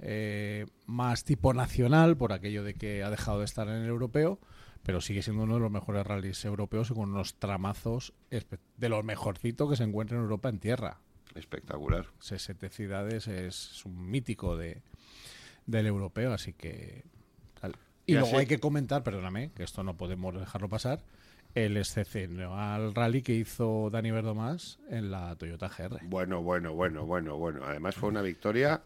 eh, más tipo nacional, por aquello de que ha dejado de estar en el europeo, pero sigue siendo uno de los mejores rallies europeos y con unos tramazos de los mejorcitos que se encuentra en Europa en tierra. Espectacular. 67 ciudades es un mítico de, del europeo, así que... tal. Y Y luego así- hay que comentar, perdóname, que esto no podemos dejarlo pasar, el excepcional rally que hizo Dani Verdomás en la Toyota GR. Bueno, bueno, bueno, bueno, bueno. Además fue una victoria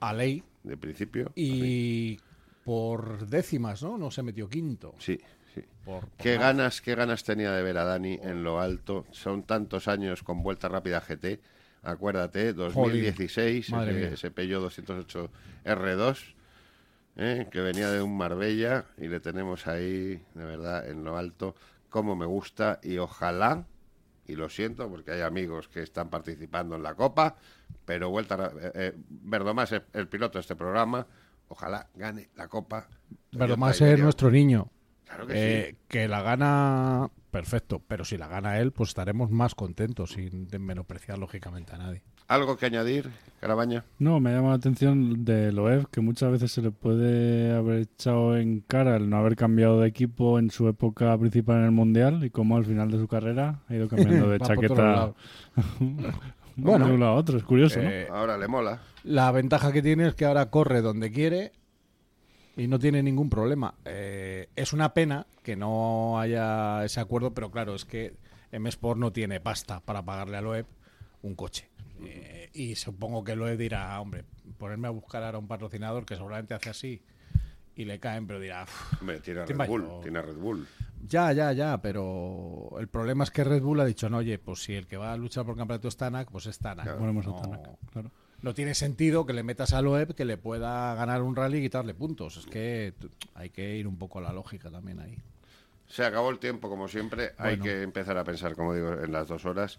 A ley de principio. y por décimas, ¿no? No se metió quinto. Sí, sí. Por, por Qué nada. ganas, qué ganas tenía de ver a Dani en lo alto. Son tantos años con vuelta rápida GT. Acuérdate, 2016, Madre ese, mía. ese Peugeot 208 R2, ¿eh? que venía de un Marbella y le tenemos ahí, de verdad, en lo alto. Como me gusta y ojalá, y lo siento porque hay amigos que están participando en la Copa, pero vuelta, eh, eh, Verdomás es el piloto de este programa, ojalá gane la Copa. Verdomás es nuestro niño. Claro que Eh, sí. que la gana, perfecto, pero si la gana él, pues estaremos más contentos sin de- menospreciar lógicamente a nadie. ¿Algo que añadir, Carabaña? No, me llama la atención de Loeb, que muchas veces se le puede haber echado en cara el no haber cambiado de equipo en su época principal en el Mundial y cómo al final de su carrera ha ido cambiando de chaqueta bueno, de un lado a otro. Es curioso, Eh, Ahora le mola. La ventaja que tiene es que ahora corre donde quiere y no tiene ningún problema. Eh, es una pena que no haya ese acuerdo, pero claro, es que M-Sport no tiene pasta para pagarle a Loeb un coche. Eh, y supongo que Loeb dirá, hombre, ponerme a buscar ahora un patrocinador que seguramente hace así y le caen, pero dirá, "Uf, Hombre, tiene ¿quién Red Bull, yo?". tiene Red Bull. Ya, ya, ya, pero el problema es que Red Bull ha dicho, no, oye, pues si el que va a luchar por el campeonato es Tanak, pues es Tanak. a no, Tanak, claro. No tiene sentido que le metas a Loeb que le pueda ganar un rally y quitarle puntos. Es que hay que ir un poco a la lógica también ahí. Se acabó el tiempo, como siempre. Hay que empezar a pensar, como digo, en las dos horas.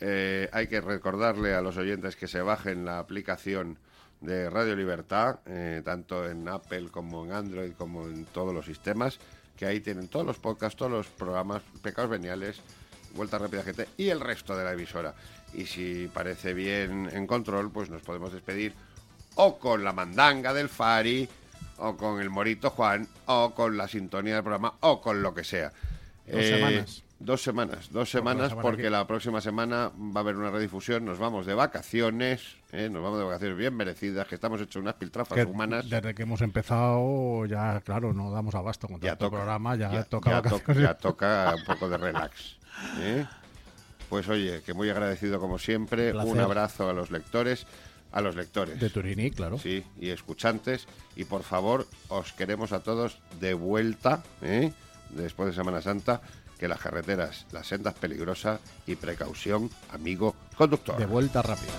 Eh, hay que recordarle a los oyentes que se bajen la aplicación de Radio Libertad, eh, tanto en Apple como en Android, como en todos los sistemas, que ahí tienen todos los podcasts, todos los programas, Pecados Veniales, Vuelta Rápida GT y el resto de la emisora. Y si parece bien en control, pues nos podemos despedir o con la mandanga del Fari, o con el Morito Juan, o con la sintonía del programa, o con lo que sea. Dos semanas. Dos semanas, dos la semanas, semana porque que- la próxima semana va a haber una redifusión. Nos vamos de vacaciones, ¿eh? nos vamos de vacaciones bien merecidas, que estamos hechos unas piltrafas Que humanas. Desde que hemos empezado, ya, claro, no damos abasto con Ya tanto toca, programa, ya, ya, toca ya to- ya toca un poco de relax. ¿eh? Pues oye, que muy agradecido como siempre. Placer. Un abrazo a los lectores, a los lectores. De Turini, claro. Sí, y escuchantes. Y por favor, os queremos a todos de vuelta, ¿eh? después de Semana Santa, que las carreteras, las sendas peligrosas y precaución, amigo conductor. De vuelta rápida.